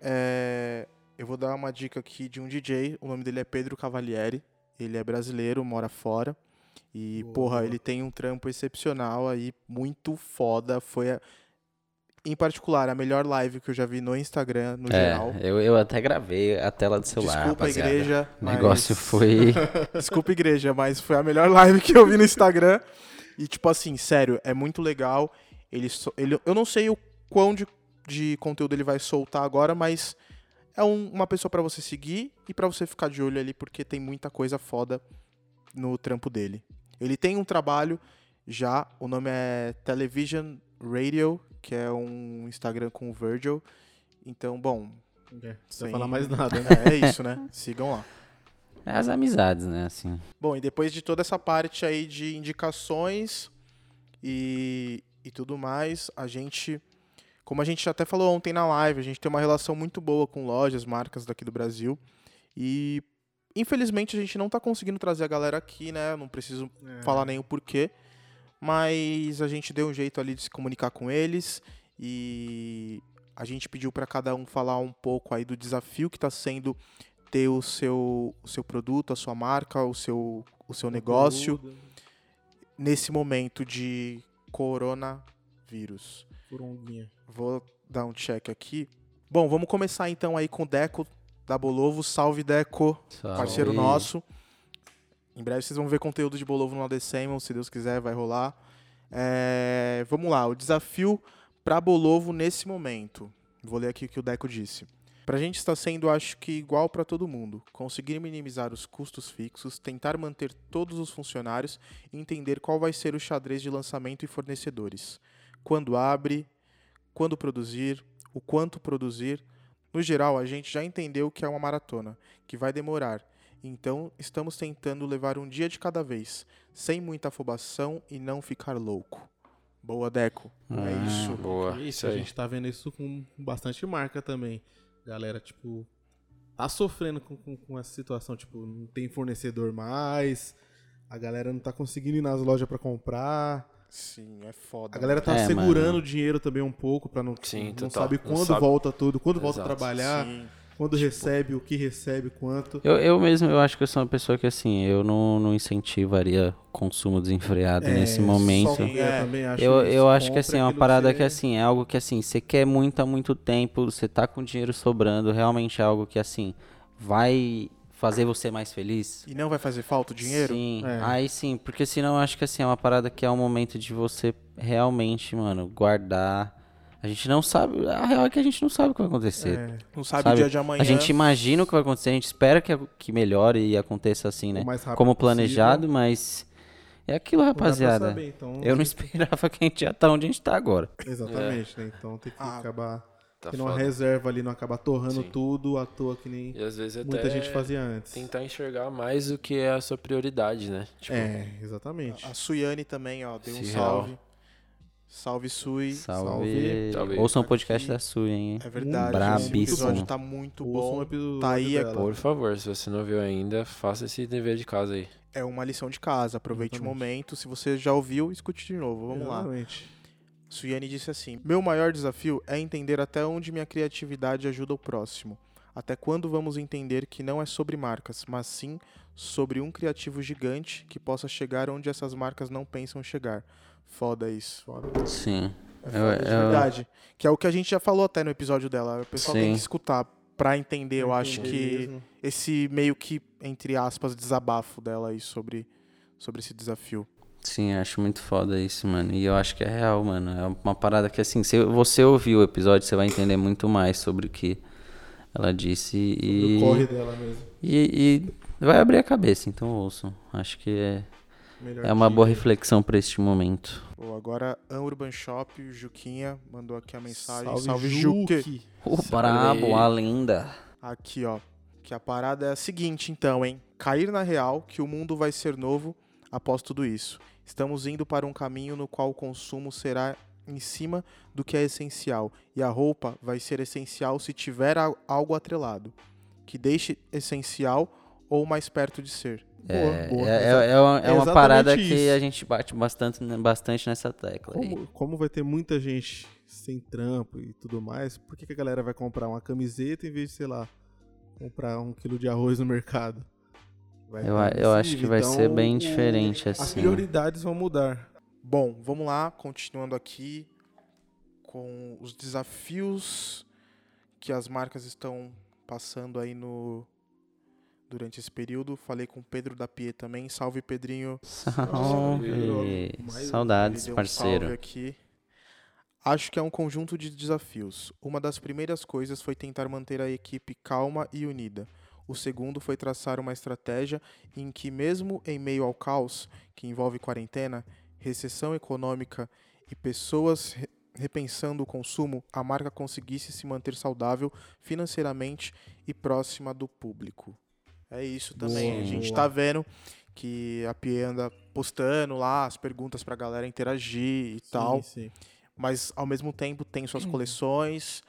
é, eu vou dar uma dica aqui de um DJ. O nome dele é Pedro Cavalieri. Ele é brasileiro, mora fora. E, Boa, porra, boa. ele tem um trampo excepcional aí, muito foda. Foi, a- em particular, a melhor live que eu já vi no Instagram, no É, geral. eu, eu até gravei a tela do celular, Desculpa, rapaziada. igreja. O mas- negócio foi... Desculpa, igreja, mas foi a melhor live que eu vi no Instagram. E, tipo assim, sério, é muito legal. Ele, so- ele Eu não sei o quão de, de conteúdo ele vai soltar agora, mas é um- uma pessoa pra você seguir e pra você ficar de olho ali, porque tem muita coisa foda no trampo dele. Ele tem um trabalho já, o nome é Television Radio, que é um Instagram com o Virgil. Então, bom, É, não precisa Sem- falar mais nada, né? é, é isso, né? Sigam lá. É as amizades, né, assim. Bom, e depois de toda essa parte aí de indicações e, e tudo mais, a gente, como a gente até falou ontem na live, a gente tem uma relação muito boa com lojas, marcas daqui do Brasil. E infelizmente a gente não tá conseguindo trazer a galera aqui, né? Não preciso É. falar nem o porquê. Mas a gente deu um jeito ali de se comunicar com eles e a gente pediu para cada um falar um pouco aí do desafio que está sendo ter o seu, o seu produto, a sua marca, o seu, o seu negócio nesse momento de coronavírus. Poronguinha. Vou dar um check aqui. Bom, vamos começar então aí com o Deco da Bolovo. Salve, Deco! Só parceiro nosso. Em breve vocês vão ver conteúdo de Bolovo no December, se Deus quiser, vai rolar. É, vamos lá, o desafio para Bolovo nesse momento. Vou ler aqui o que o Deco disse. Pra gente está sendo, acho que igual para todo mundo. Conseguir minimizar os custos fixos, tentar manter todos os funcionários e entender qual vai ser o xadrez de lançamento e fornecedores. Quando abre, quando produzir, o quanto produzir. No geral, a gente já entendeu que é uma maratona, que vai demorar. Então, estamos tentando levar um dia de cada vez, sem muita afobação e não ficar louco. Boa, Deco. é Ah, isso. Boa. Isso, Isso a aí. gente tá vendo isso com bastante marca também. Galera, tipo, tá sofrendo com, com, com essa situação. Tipo, não tem fornecedor mais, a galera não tá conseguindo ir nas lojas pra comprar. Sim, é foda. A galera tá É, segurando o dinheiro também um pouco pra não, Sim, não total. sabe Não quando sabe. volta tudo, quando volta a Exato. trabalhar, Sim. Quando recebe, o que recebe, quanto. Eu, eu mesmo, eu acho que eu sou uma pessoa que, assim, eu não, não incentivaria consumo desenfreado nesse É, momento. só- eu É. também acho Eu, eu acho que assim, é uma parada você- que assim, é algo que assim, você quer muito há muito tempo, você tá com dinheiro sobrando, realmente é algo que assim, vai fazer você mais feliz. E não vai fazer falta o dinheiro? Sim, É. aí sim, porque senão eu acho que assim, é uma parada que é um momento de você realmente, mano, guardar. A gente não sabe, a real é que a gente não sabe o que vai acontecer. É, Não sabe, Sabe, o dia de amanhã. A gente imagina o que vai acontecer, a gente espera que, que melhore e aconteça assim, né? mais rápido Como possível. planejado, mas é aquilo, Não rapaziada. saber, então, Eu não esperava que a gente já tá onde a gente tá agora. Exatamente, né? Então tem que Ah, acabar Tá tendo uma reserva ali, não acabar torrando Sim. tudo à toa que nem E às vezes muita gente fazia antes. tentar enxergar mais o que é a sua prioridade, né? Tipo, É, exatamente. A Suiane também, ó, deu um salve. Salve Sui. Salve. Salve. Ouçam o podcast da Sui, hein? É verdade. Brabíssimo. O episódio tá muito bom. um episódio Tá aí, é dela. Por favor, se você não viu ainda, faça esse dever de casa aí. É uma lição de casa. Aproveite o Exatamente. momento. Se você já ouviu, escute de novo. Vamos lá. Exatamente. Suiane disse assim: Meu maior desafio é entender até onde minha criatividade ajuda o próximo. Até quando vamos entender que não é sobre marcas, mas sim sobre um criativo gigante que possa chegar onde essas marcas não pensam chegar. Foda isso. Foda. Sim. É Eu- foda de eu- verdade. Que é o que a gente já falou até no episódio dela. O pessoal tem Sim. que escutar pra entender. Eu acho Entender que mesmo. esse meio que, entre aspas, desabafo dela aí sobre, sobre esse desafio. Sim, acho muito foda isso, mano. E eu acho que é real, mano. É uma parada que, assim, se você ouvir o episódio, você vai entender muito mais sobre o que ela disse e. O corre dela mesmo. E, e vai abrir a cabeça, então ouçam. Acho que é, Melhor é uma boa reflexão pra este momento. Bom, agora, An Urban Shop, o Juquinha mandou aqui a mensagem. Salve, Salve Juque! Juque. O Salve. brabo, a lenda. Aqui, ó. Que a parada é a seguinte, então, hein? Cair na real que o mundo vai ser novo após tudo isso. Estamos indo para um caminho no qual o consumo será em cima do que é essencial. E a roupa vai ser essencial se tiver algo atrelado. Que deixe essencial ou mais perto de ser. É, boa. é, é- é uma, é uma exatamente parada isso. que a gente bate bastante, bastante nessa tecla. Como, como vai ter muita gente sem trampo e tudo mais, por que, que a galera vai comprar uma camiseta em vez de, sei lá, comprar um quilo de arroz no mercado? Vai Eu, eu acho que vai ser Então, bem o- diferente As assim. prioridades vão mudar. Bom, vamos lá, continuando aqui com os desafios que as marcas estão passando aí no durante esse período. Falei com o Pedro da Pie também. Salve Pedrinho. Salve. Saudades, um parceiro. salve aqui. Acho que é um conjunto de desafios. Uma das primeiras coisas foi tentar manter a equipe calma e unida. O segundo foi traçar uma estratégia em que, mesmo em meio ao caos que envolve quarentena, recessão econômica e pessoas re- repensando o consumo, a marca conseguisse se manter saudável financeiramente e próxima do público. É isso também. Boa, a gente boa. tá vendo que a Pie anda postando lá as perguntas pra galera interagir e tal. Sim, sim. Mas ao mesmo tempo tem Uhum. suas coleções,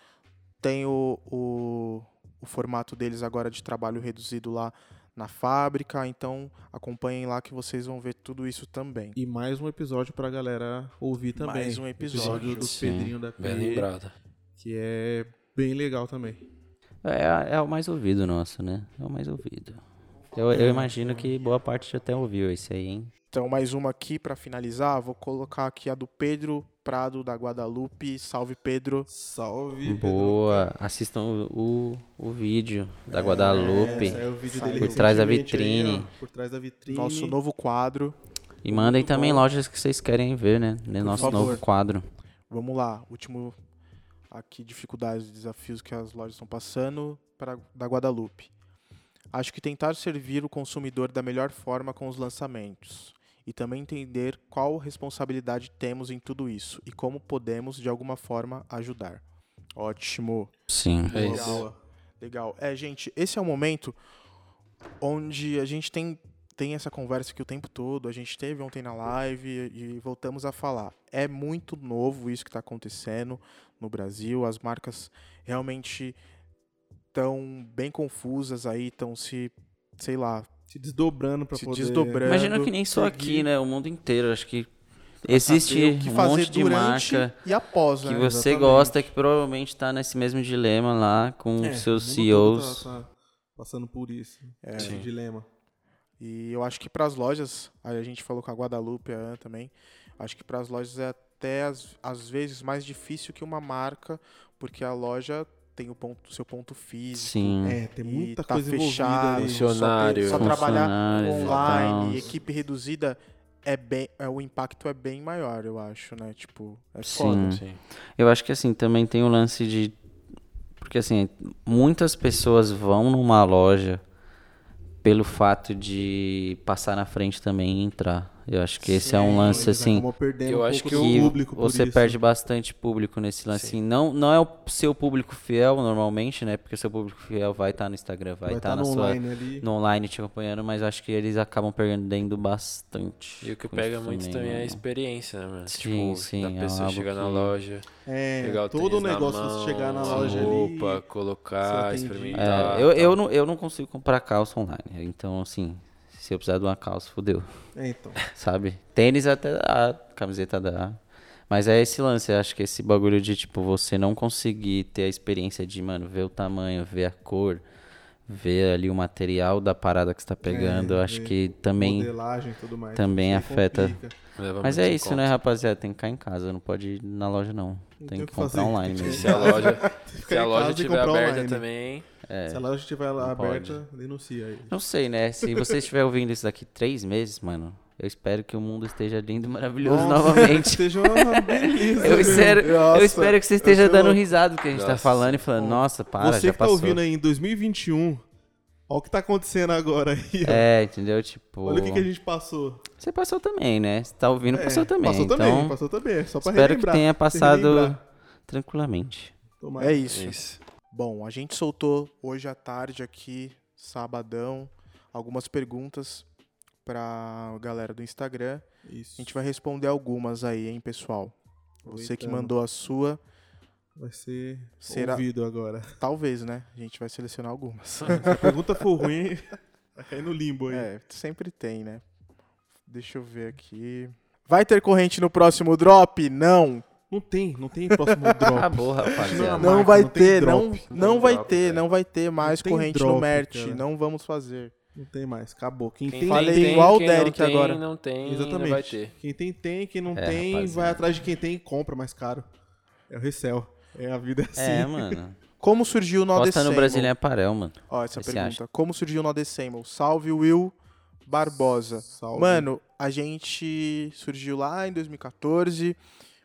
tem o, o, o formato deles agora de trabalho reduzido lá na fábrica. Então acompanhem lá que vocês vão ver tudo isso também. E mais um episódio pra galera ouvir também. Mais um episódio. do Sim, Pedrinho da Bem PE, lembrado. que é bem legal também. É, é o mais ouvido nosso, né? É o mais ouvido. Eu, eu imagino que boa parte já até ouviu esse aí, hein? Então mais uma aqui pra finalizar. Vou colocar aqui a do Pedro Prado da Guadalupe. Salve Pedro. Salve. Boa. Assistam o, o, o vídeo da Guadalupe. É, saiu o vídeo dele Por trás da aí, vitrine. ó, por trás da vitrine. Nosso novo quadro. E mandem Muito também bom. lojas que vocês querem ver, né? No nosso favor. novo quadro. Vamos lá, último aqui dificuldades e desafios que as lojas estão passando para da Guadalupe. Acho que tentar servir o consumidor da melhor forma com os lançamentos e também entender qual responsabilidade temos em tudo isso e como podemos de alguma forma ajudar. Ótimo. Sim. É isso. Legal. Legal. É, gente, esse é o momento onde a gente tem, tem essa conversa aqui o tempo todo. A gente teve ontem na live e voltamos a falar. É muito novo isso que está acontecendo no Brasil. As marcas realmente estão bem confusas aí, estão se, sei lá, Se desdobrando pra Se poder... desdobrando. Imagina que nem só seguir. aqui, né? O mundo inteiro. Acho que existe que um monte de marca e após, que né? você exatamente. gosta que provavelmente tá nesse mesmo dilema lá com É, seus CEOs. tá- tá passando por isso. É. esse dilema. E eu acho que para as lojas, a gente falou com a Guadalupe a também, acho que para as lojas é até às, às vezes mais difícil que uma marca, porque a loja tem o ponto, seu ponto físico. Sim. É, tem e muita tá coisa fechado, envolvida ali. só ter- Funcionário. Só, trabalhar Funcionários online, equipe reduzida, é bem, é, o impacto é bem maior, eu acho, né? Tipo, é Sim. foda. Sim. Eu acho que assim, também tem o lance de. Porque assim, muitas pessoas vão numa loja pelo fato de passar na frente também e entrar. Eu acho que esse é um lance assim. eu um acho que público você isso. perde bastante público nesse lance. Sim. Assim, não, não é o seu público fiel normalmente, né? Porque o seu público fiel vai estar no Instagram, vai Vai estar estar na no sua online ali. no online te acompanhando, mas eu acho que eles acabam perdendo bastante. E o que pega muito também é a mano. experiência, né, mano? Sim, tipo, sim, da é pessoa algo chegar na que- loja, É, pegar o todo o na negócio mão, você chegar na loja roupa, ali. colocar, experimentar. É, eu, eu, não, eu não consigo comprar calça online. Então, assim, se eu precisar de uma calça, fodeu. É, então. Sabe? Tênis até dá, camiseta dá. Mas é esse lance, eu acho que esse bagulho de, tipo, você não conseguir ter a experiência de, mano, ver o tamanho, ver a cor, ver ali o material da parada que você tá pegando, eu acho que também. Modelagem e tudo mais. também afeta. Leva Mas é isso, conta. né, rapaziada? Tem que ficar em casa, não pode ir na loja, não. Tem tem que que comprar fazer, online mesmo. Se a loja, se a loja comprar aberta online. também, É. Se a loja estiver aberta, denuncia aí. Não sei, né? Se você estiver ouvindo isso daqui três meses, mano, eu espero que o mundo esteja lindo e maravilhoso Nossa, novamente. Esteja uma beleza. Eu espero, Nossa, eu espero que você esteja dando risada do que a gente tá Nossa. falando e falando, nossa, para, Você já que tá ouvindo aí em 2021, olha o que tá acontecendo agora aí. ó. É, entendeu? Tipo, Olha o que, que a gente passou. você passou também, né? Você tá ouvindo, É, passou também. Passou então, também, passou também. Só pra espero que relembrar, tenha passado relembrar. tranquilamente. Tomara. É isso. isso. Bom, a gente soltou hoje à tarde aqui, sabadão, algumas perguntas pra galera do Instagram. Isso. A gente vai responder algumas aí, hein, pessoal. Você que mandou a sua, Vai ser Será- ouvido agora. talvez, né? A gente vai selecionar algumas. Se a pergunta for ruim, vai cair no limbo aí. É, sempre tem, né? Deixa eu ver aqui. Vai ter corrente no próximo drop? Não. Não tem, não tem próximo drop. Acabou, rapaziada. Não, Não marca, vai não ter, drop. não, Não vai drop, ter, não vai ter mais corrente drop, no merch. cara. Não vamos fazer. Não tem mais, acabou. Quem, Quem tem, Falei tem. igual o quem Derek não tem, agora. não tem, Exatamente. vai ter. Quem tem, tem. Quem não É, tem, rapaziada. vai atrás de quem tem e compra mais caro. É o resell. É a vida assim. É, mano. Como surgiu o No Posta no? Brasília Aparel, mano. Ó, essa Você pergunta. Como surgiu o No December? Salve, Will Barbosa. Salve. Mano, a gente surgiu lá em 2014,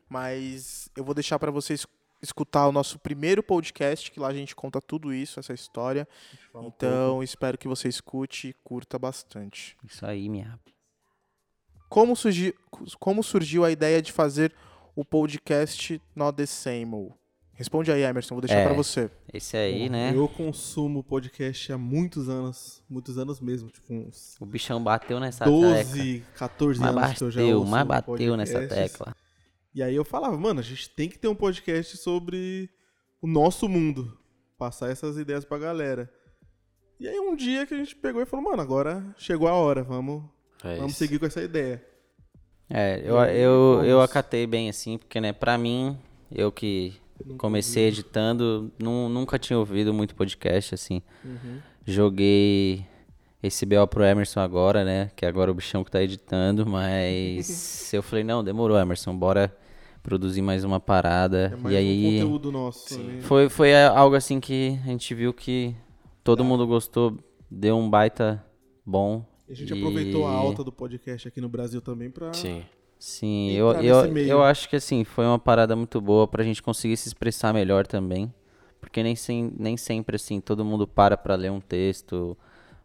mas eu vou deixar pra vocês escutar o nosso primeiro podcast, que lá a gente conta tudo isso, essa história. Fala um Então, espero que você escute e curta bastante. Isso aí, minha. Como, surgi, como surgiu a ideia de fazer o podcast Not The Same? Responde aí, Emerson, vou deixar É. pra você. Esse aí, né? Eu consumo podcast há muitos anos, muitos anos mesmo, tipo uns O bichão bateu nessa tecla. 12, 14 Mas anos que eu já bateu, ouço mas bateu nessa tecla. E aí eu falava, mano, a gente tem que ter um podcast sobre o nosso mundo, passar essas ideias pra galera. E aí um dia que a gente pegou e falou, mano, agora chegou a hora, vamos, É vamos isso. seguir com essa ideia. É, eu, eu, eu acatei bem assim, porque, né, pra mim, eu que comecei editando, nu- nunca tinha ouvido muito podcast, assim. Uhum. Joguei esse BO pro Emerson agora, né, que agora é o bichão que tá editando, mas eu falei, não, demorou, Emerson, bora produzir mais uma parada. É mais e aí, um conteúdo nosso. Sim. foi, foi algo assim que a gente viu que todo mundo gostou, deu um baita bom. A gente E- aproveitou a alta do podcast aqui no Brasil também pra... Sim. Sim, eu, eu, eu acho que assim, foi uma parada muito boa pra gente conseguir se expressar melhor também. Porque nem, sem, nem sempre assim, todo mundo para pra ler um texto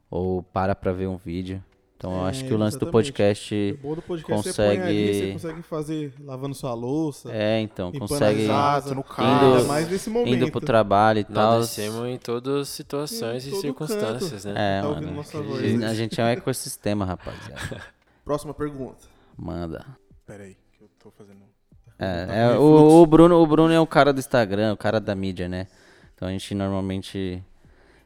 ou para pra ver um vídeo. Então eu É, acho que o lance do exatamente. podcast. O bom do podcast você põe ali, consegue- você consegue fazer lavando sua louça, É, então, consegue no carro. mais nesse momento. indo pro trabalho e tal. Nós em todas as situações Em e circunstâncias, canto. né? É, Tá mano. nossa a gente- A gente é um ecossistema, rapaziada. Próxima pergunta. Manda. Pera aí, que eu tô fazendo... É, Tá é, o, o Bruno, o Bruno é o cara do Instagram, o cara da mídia, né? Então a gente normalmente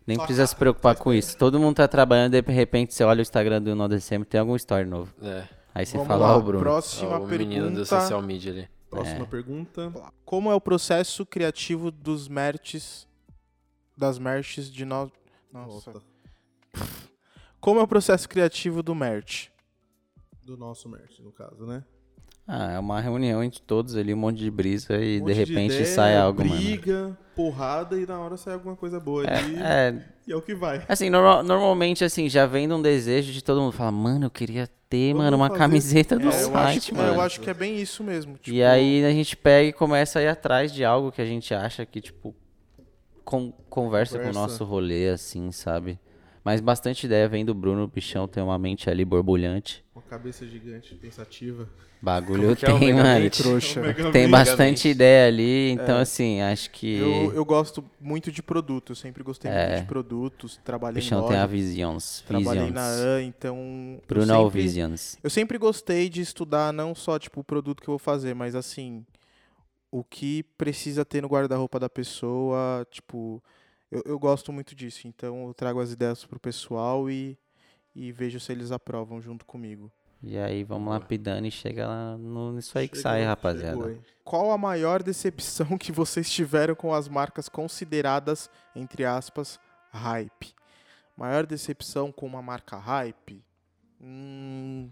nem precisa se preocupar com isso. Todo mundo tá trabalhando, de repente você olha o Instagram do NoDCM, tem algum story novo. É. Aí você Vamos fala, lá, ó, Bruno. próxima o menino do pergunta. social media ali. Próxima É. pergunta. Como é o processo criativo dos merches, das merches de nós... Nossa. Volta. Como é o processo criativo do merch? Do nosso merch, no caso, né? Ah, é uma reunião entre todos ali, um monte de brisa e Um de repente ideia, sai algo, mano. briga, porrada e na hora sai alguma coisa boa ali. É, é, E é o que vai. assim, norma- normalmente, assim, já vem de um desejo de todo mundo falar, mano, eu queria ter, Vamos mano, uma fazer- camiseta do É, eu, acho, site, que- mano. eu acho que é bem isso mesmo. tipo, E aí a gente pega e começa a ir atrás de algo que a gente acha que, tipo, con- conversa, com o Conversa. nosso rolê, assim, sabe? Mas bastante ideia vem do Bruno, o bichão tem uma mente ali borbulhante. Cabeça gigante, pensativa. Bagulho é tem, Mega mano. Man? Trouxa. Tem bastante ideia ali, então assim, acho que Eu, eu gosto muito de produto, eu sempre gostei É. muito de produtos, trabalhei em bichão loja, tem a Visions. trabalhei na Visions. AN, então... eu Bruno sempre- Visions. Eu sempre gostei de estudar não só tipo o produto que eu vou fazer, mas assim, o que precisa ter no guarda-roupa da pessoa, tipo, eu, eu gosto muito disso. Então eu trago as ideias pro pessoal e, e vejo se eles aprovam junto comigo. E aí, vamos lapidando e chega lá no, nisso aí que Chegou, sai, rapaziada. chegou? Qual a maior decepção que vocês tiveram com as marcas consideradas, entre aspas, hype? Maior decepção com uma marca hype? Hum,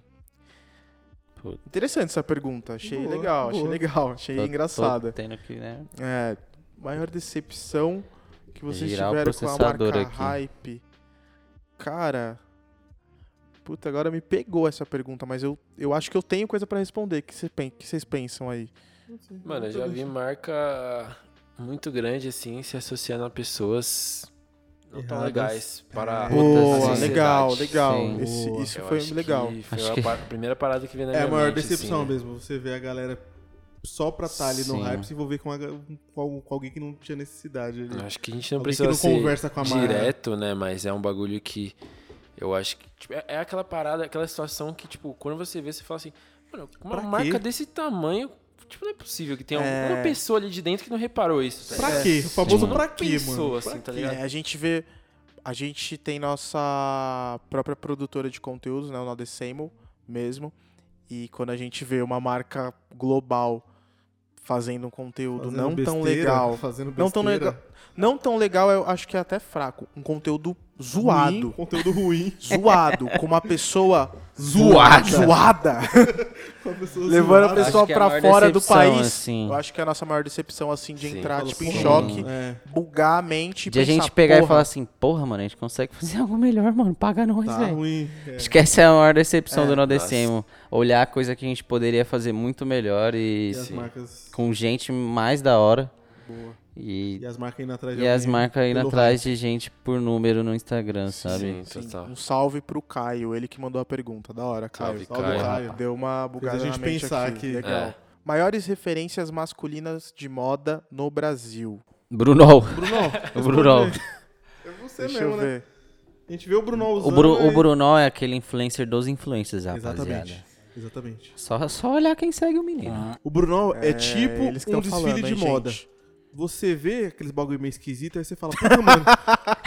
Puta. interessante essa pergunta. Achei Boa, legal, achei boa. legal, achei Tô- tô engraçada. tendo que, né? É, maior decepção que vocês Girar tiveram com a marca aqui. hype. Cara, puta, agora me pegou essa pergunta, mas eu, eu acho que eu tenho coisa pra responder. O que vocês pensam aí? Mano, eu já vi marca muito grande assim se associando a pessoas não tão Erradas. legais para É. Boa, legal, legal. Sim. Esse- Boa. isso Eu foi legal. que Foi Acho a, que- primeira parada que veio na É minha a maior mente, decepção assim, né? mesmo. Você vê a galera só pra estar ali no Sim. hype se envolver com, a- com, com alguém que não tinha necessidade ali. Acho que a gente não Alguém precisa não ser conversa com a direto, né? Mas é um bagulho que eu acho que tipo, é, é aquela parada, aquela situação que tipo quando você vê você fala assim, mano, uma Pra quê? marca desse tamanho, tipo não é possível que tenha É. uma pessoa ali de dentro que não reparou isso. tá Pra quê? O famoso Tipo, pra quê, pensou, mano? assim, Pra tá quê? ligado? É, a gente vê. A gente tem nossa própria produtora de conteúdos, né? O Nodecemo mesmo. E quando a gente vê uma marca global fazendo um conteúdo Fazendo não tão besteira, legal. Fazendo Não tão legal. Não tão legal, eu acho que é até fraco. Um conteúdo Ruim, zoado. conteúdo ruim. Zoado. com uma pessoa Zoada. Zoada. pessoa Levando a pessoa é a pra maior fora do país. assim. Eu acho que é a nossa maior decepção, assim, de Sim. entrar, tipo, em pô, choque, É, bugar a mente. e De a gente pensar, pegar e porra, falar assim, porra, mano, a gente consegue fazer algo melhor, mano. Paga nós, tá velho. ruim. É. Acho que essa é a maior decepção É, do Nodecemo. Olhar a coisa que a gente poderia fazer muito melhor e E as Sim. marcas. com gente mais da hora. Boa. E, E as marcas indo atrás de e as marcas indo atrás de gente por número no Instagram, sabe? Sim, um salve pro Caio, ele que mandou a pergunta. Da hora, Caio. Salve, Salve, Caio. Caio. Deu uma bugada a gente na mente pensar aqui. aqui. Legal. É. Maiores referências masculinas de moda no Brasil. Brunol. Brunão. O Brunol. É você Deixa mesmo, eu né? ver. A gente vê o Brunão usando. O, Bru, aí- o Brunol é aquele influencer dos influencers, rapaziada. Exatamente. Exatamente. Só, só olhar quem segue o menino. O Brunão é, É, tipo um desfile falando, de hein, moda. gente? Você vê aqueles bagulho meio esquisito, aí você fala, puta, mano,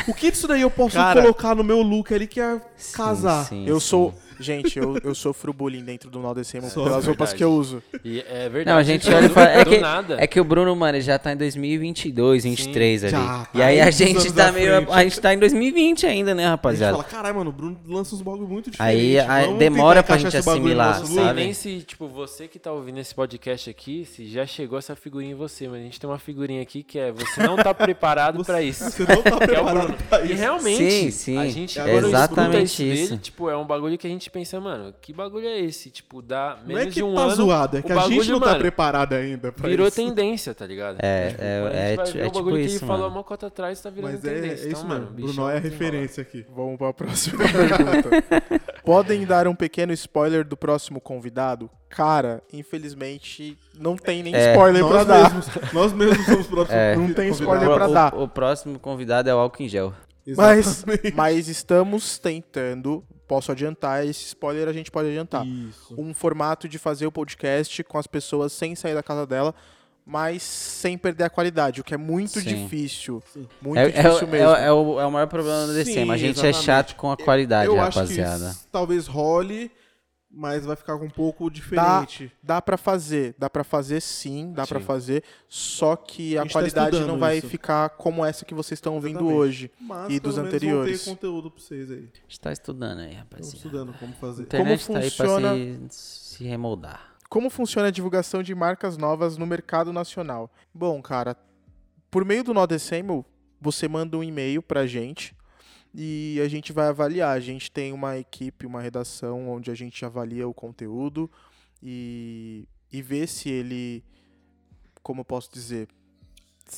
o que disso daí eu posso Cara- colocar no meu look ali que é casar? Sim, Eu sim. sou. Gente, eu, eu sofro bullying dentro do Naldecemo Só, pelas roupas que eu uso. E é verdade. Não, a gente olha e fala. É do que, nada. é que o Bruno, mano, ele já tá em 2022, 23 ali. já e tá aí a gente tá meio. A gente tá em 2020 ainda, né, A gente rapaziada? fala, caralho, mano, o Bruno lança uns bagulho muito Aí, diferentes. aí vamos demora pra gente assimilar, sabe? nem se, tipo, você que tá ouvindo esse podcast aqui, se já chegou essa figurinha em você, mas a gente tem uma figurinha aqui que é você não tá preparado pra isso. Você não tá é preparado Bruno. pra E isso. realmente, Sim, sim. a gente É exatamente isso isso. dele, tipo, é um bagulho que a gente pensa, mano, que bagulho é esse? Tipo, dá Não menos é que de um tá ano, zoado, é que a gente não tá mano, preparado ainda pra virou isso. tendência, tá ligado? É, Tipo, é- é gente vai ver é o tipo bagulho que isso, ele falou mano. uma cota atrás, tá virando Mas é, tendência. é então, isso mano, mesmo. bichão Bruno é a referência aqui. Vamos pra próxima pergunta. Podem dar um pequeno spoiler do próximo convidado? Cara, infelizmente, não tem nem É, spoiler pra dar. mesmos, nós mesmos somos os próximos É. Não tem spoiler pra o- dar. o próximo convidado é o álcool em gel. Mas, mas estamos tentando, posso adiantar, esse spoiler a gente pode adiantar. Isso. Um formato de fazer o podcast com as pessoas sem sair da casa dela, mas sem perder a qualidade, o que é muito Sim. difícil. Sim. Muito É, é, difícil o- mesmo. é, o- é o, é o maior problema do DCM. Sim, A gente é exatamente. chato com a qualidade, Eu acho rapaziada. talvez role, mas vai ficar um pouco diferente. Dá pra fazer, dá pra fazer sim, dá pra Sim. fazer, só que A a, tá qualidade não estudando vai isso. ficar como essa que vocês estão ouvindo Exatamente. hoje. Mas E dos menos anteriores. Vão ter conteúdo pra vocês aí. A gente tá estudando aí, Estamos rapaziada. estudando como fazer. internet Como tá aí funciona- pra se, se remoldar. Como funciona a divulgação de marcas novas no mercado nacional? Bom, cara, por meio do Nodecemo, você manda um e-mail pra gente e a gente vai avaliar. A gente tem uma equipe, uma redação onde a gente avalia o conteúdo e, e vê se ele, como eu posso dizer,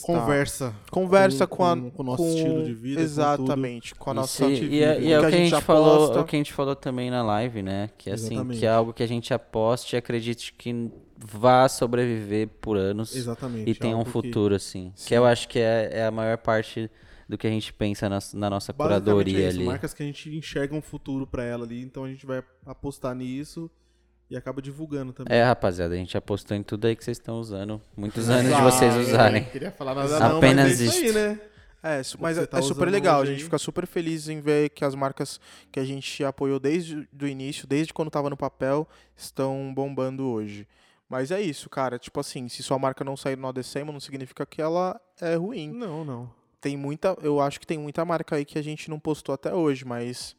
Conversa. Conversa com, com- a, com o nosso estilo de vida, com Exatamente, com, a nossa. Isso, e, e é, e é que o que a gente falou, aposta. o que a gente falou também na live, né? Que assim, Exatamente. que é algo que a gente aposte e acredite que vá sobreviver por anos Exatamente. e tenha um algo que- futuro, assim. Sim. Que eu acho que é, é a maior parte do que a gente pensa na, na nossa curadoria é isso, ali. Marcas que a gente enxerga um futuro pra ela ali, então a gente vai apostar nisso e acaba divulgando também. É, rapaziada, a gente apostou em tudo aí que vocês estão usando. Muitos anos de vocês Ah, usarem. Não queria falar nada não, Apenas mas é isso aí, né? É, su- mas é, tá é super legal. A gente fica super feliz em ver que as marcas que a gente apoiou desde o início, desde quando tava no papel, estão bombando hoje. Mas é isso, cara. Tipo assim, se sua marca não sair no ADCM, não significa que ela é ruim. Não, não. Tem muita. Eu acho que tem muita marca aí que a gente não postou até hoje, mas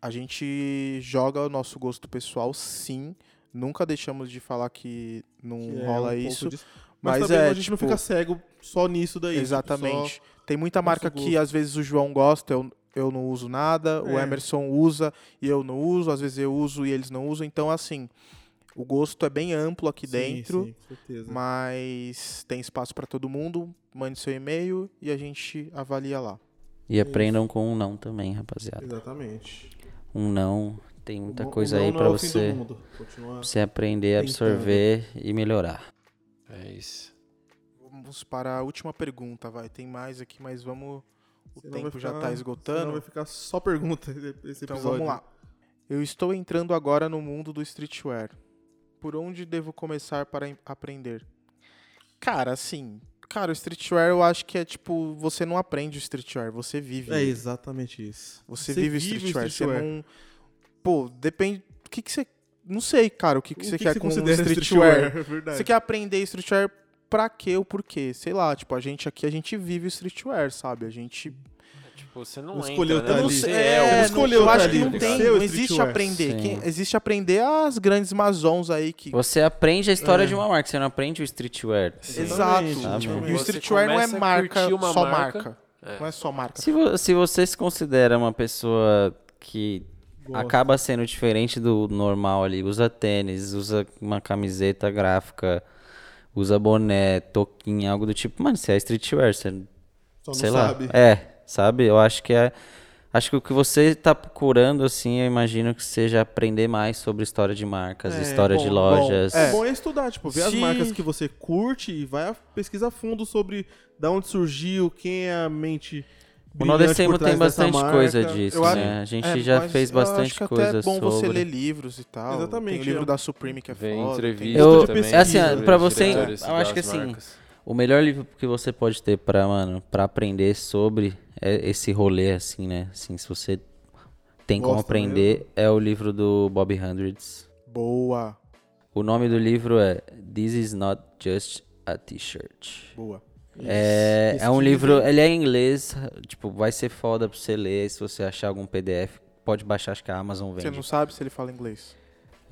a gente joga o nosso gosto pessoal, sim. Nunca deixamos de falar que não Que é rola um pouco isso. Mas, Mas, é, a gente não tipo, fica cego só nisso daí. tipo, Exatamente. Tem muita marca que gosto. às vezes o João gosta, eu, eu não uso nada, o É. Emerson usa e eu não uso, às vezes eu uso e eles não usam. Então, assim, o gosto é bem amplo aqui Sim, dentro, sim, com certeza. mas tem espaço para todo mundo. Mande seu e-mail e a gente avalia lá. E aprendam com um não também, rapaziada. Exatamente. Um não tem muita o coisa não aí é do você, você aprender, absorver e melhorar. É isso. Vamos para a última pergunta, vai. Tem mais aqui, mas vamos. O Senão tempo já ficar- tá senão esgotando. vai ficar só pergunta esse Então episódio. vamos lá. Eu estou entrando agora no mundo do streetwear. Por onde devo começar para aprender? Cara, assim, cara, o streetwear eu acho que é tipo, você não aprende o streetwear, você vive. É exatamente isso. Você, Você vive o vive o streetwear, streetwear. você não Pô, depende o que que você não sei, cara, o que que O você quer com considera streetwear? É. Você quer aprender streetwear pra quê ou por quê? Sei lá, tipo, a gente aqui a gente vive o streetwear, sabe? A gente Tipo, você não, Não entra, escolheu né? tá ali. É, é, escolheu eu tá acho ali, que não tá tem, não existe aprender. Sim. Quem- existe aprender as grandes mazons aí que Você aprende a história É. de uma marca, você não aprende o streetwear. Exato. Exatamente, Tipo, sabe? e o streetwear não é marca, só marca. marca. É. Não é só marca. Se, vo- se você se considera uma pessoa que Gosto. acaba sendo diferente do normal ali, usa tênis, usa uma camiseta gráfica, usa boné, toquinha, algo do tipo, mano, você é streetwear, você, Só não sei sabe. lá. É, sabe? Eu acho que é. Acho que o que você tá procurando, assim, eu imagino que seja aprender mais sobre história de marcas, É, história de bom, lojas. O bom é estudar, tipo, ver as Se- marcas que você curte e vai a pesquisar fundo sobre da onde surgiu, quem é a mente O Nordestemo tem bastante coisa disso, Eu acho- né? A gente É, já fez eu acho bastante que coisa até é bom você sobre. ler livros e tal. Exatamente, Tem o livro é. da Supreme que é Vem foda. tem- entrevistas Eu- também. é assim, pra você- eu acho que assim, marcas. O melhor livro que você pode ter pra, mano, pra aprender sobre é esse rolê, assim, né? Assim, se você tem como aprender, é o livro do Bob Hundreds. Boa, O nome do livro é This is Not Just a T-shirt. boa. É, é um livro ele é em inglês, tipo, vai ser foda pra você ler, se você achar algum PDF, pode baixar, acho que a Amazon Você vende. não sabe se ele fala inglês.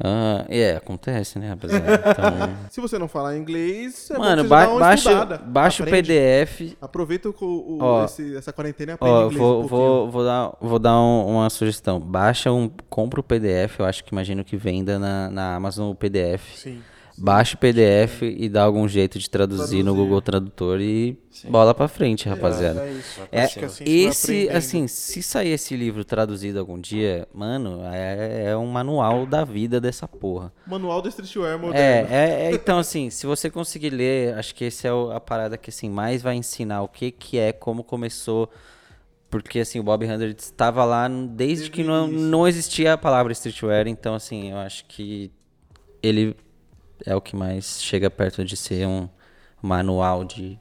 Ah, é, acontece, né, rapaziada? Então, Se você não falar inglês, é mano, ba baixa, baixa o. PDF, Aproveita o, o- Ó, esse- essa quarentena e aprende Ó, inglês vou, um vou, vou dar, vou dar um- uma sugestão. Baixa um. Compra o PDF, eu acho que imagino que venda na, na Amazon o PDF. Sim. Baixa o PDF e dá algum jeito de traduzir, no Traduzir. Google Tradutor e bola pra frente, rapaziada. É isso. É, assim você vai esse, assim, se sair esse livro traduzido algum dia, mano, é, é um manual da vida dessa porra. Manual do streetwear É, moderno. é, é, então assim, se você conseguir ler, acho que esse é a parada que assim mais vai ensinar o que que é, como começou, porque assim, o Bob Hundred estava lá desde que não, não existia a palavra streetwear, então assim, eu acho que ele é o que mais chega perto de ser um manual de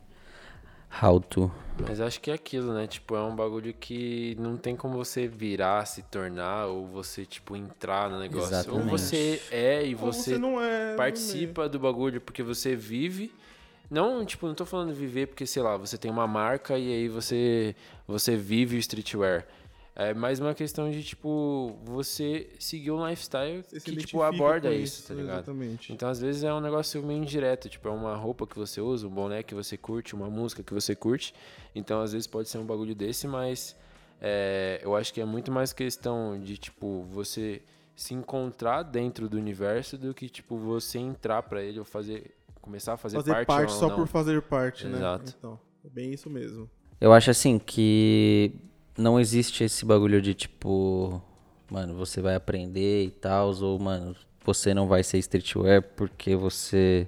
how to. Mas acho que é aquilo, né? Tipo, é um bagulho que não tem como você virar, se tornar, ou você, tipo, entrar no negócio. Ou Exatamente. você é e Ou você, não é. participa do bagulho porque você vive. Não, tipo, não tô falando viver porque, sei lá, você tem uma marca e aí você, você vive o streetwear. É mais uma questão de, tipo, você seguir um lifestyle Você que, tipo, aborda com isso, tá ligado? Exatamente. Então, às vezes, é um negócio meio indireto. Tipo, é uma roupa que você usa, um boné que você curte, uma música que você curte. Então, às vezes, pode ser um bagulho desse, mas é, eu acho que é muito mais questão de, tipo, você se encontrar dentro do universo do que, tipo, você entrar pra ele ou fazer começar a fazer, Fazer parte, parte, ou só não. por fazer parte, né? Exato. Então, é bem isso mesmo. Eu acho assim que não existe esse bagulho de tipo, mano, você vai aprender e tal, ou mano, você não vai ser streetwear porque você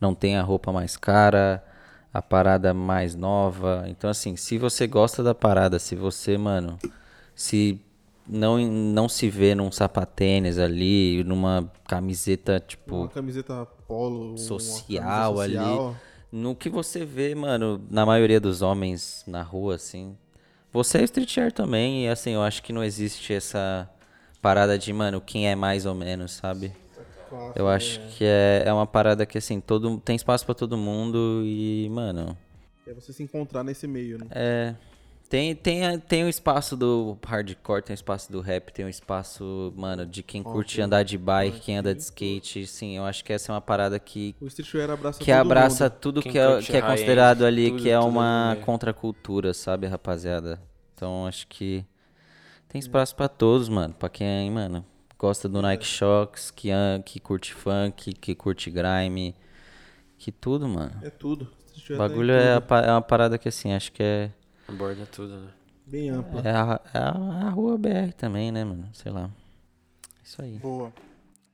não tem a roupa mais cara, a parada mais nova. Então assim, se você gosta da parada, se você, mano, se não não se vê num sapatênis ali, numa camiseta tipo Uma camiseta polo, Social camisa ali. social. no que você vê, mano, na maioria dos homens na rua, assim. Você é streetwear também, e assim, eu acho que não existe essa parada de, mano, quem é mais ou menos, sabe? Eu acho que é, é uma parada que, assim, todo, tem espaço pra todo mundo e, mano, É você se encontrar nesse meio, né? é. Tem, tem, a- tem o espaço do hardcore, tem o espaço do rap, tem o espaço, mano, de quem curte andar de bike, quem anda de skate. Sim, eu acho que essa é uma parada que O streetwear abraça que todo abraça mundo. tudo Quem que é, curte que é high-end, considerado ali tudo- que é tudo uma contracultura, sabe, rapaziada? Então acho que tem espaço pra todos, mano. Pra quem, mano, gosta do Nike Shox, que, an- que curte funk, que curte grime, que tudo, mano. É tudo. O Streetwear tá em bagulho é, a tudo. pa- é uma parada que assim, acho que é, Aborda tudo, né? Bem amplo. é, a, é a- rua BR também, né, mano? Sei lá. Isso aí. Boa.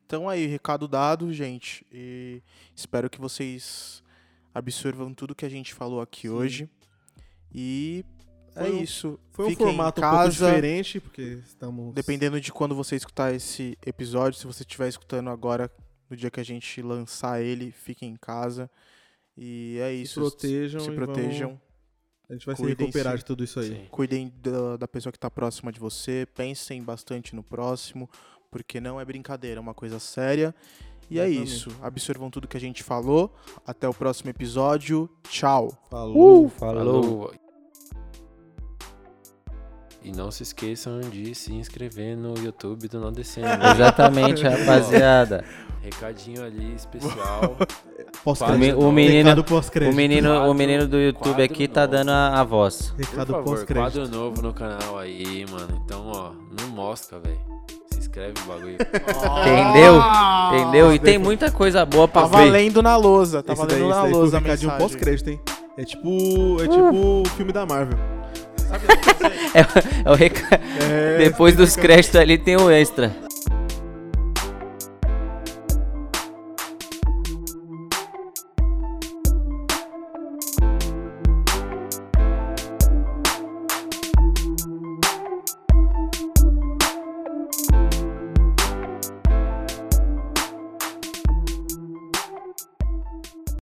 Então aí, recado dado, gente. E espero que vocês absorvam tudo que a gente falou aqui hoje. E é Foi um- isso. Foi um Fiquem formato em um pouco casa. diferente, porque estamos... Dependendo de quando você escutar esse episódio, se você estiver escutando agora, no dia que a gente lançar ele, fiquem em casa. E é Se isso. protejam Se e protegem. vamos- A gente vai se recuperar de tudo isso aí. Sim. Cuidem da, da pessoa que está próxima de você. Pensem bastante no próximo, porque não é brincadeira, é uma coisa séria. E é Exatamente. isso. Absorvam tudo que a gente falou. Até o próximo episódio. Tchau. Falou. falou. E não se esqueçam de se inscrever no YouTube do Não Descendo. Exatamente, rapaziada. Recadinho ali especial. Pós-crédito. O menino- Recado pós-crédito. O menino, o Quadro- menino do YouTube aqui tá novo. dando a, a voz. Recado pós-crédito. quadro novo no canal aí, mano. Então, ó, não mosca, velho. Se inscreve no bagulho. Entendeu? Entendeu? E tem muita coisa boa pra Tá ver. valendo na lousa. Tá Esse valendo na daí foi lousa o recadinho pós-crédito, hein? É tipo, é tipo o filme da Marvel. É o reca- É, Depois dos créditos ali tem o extra.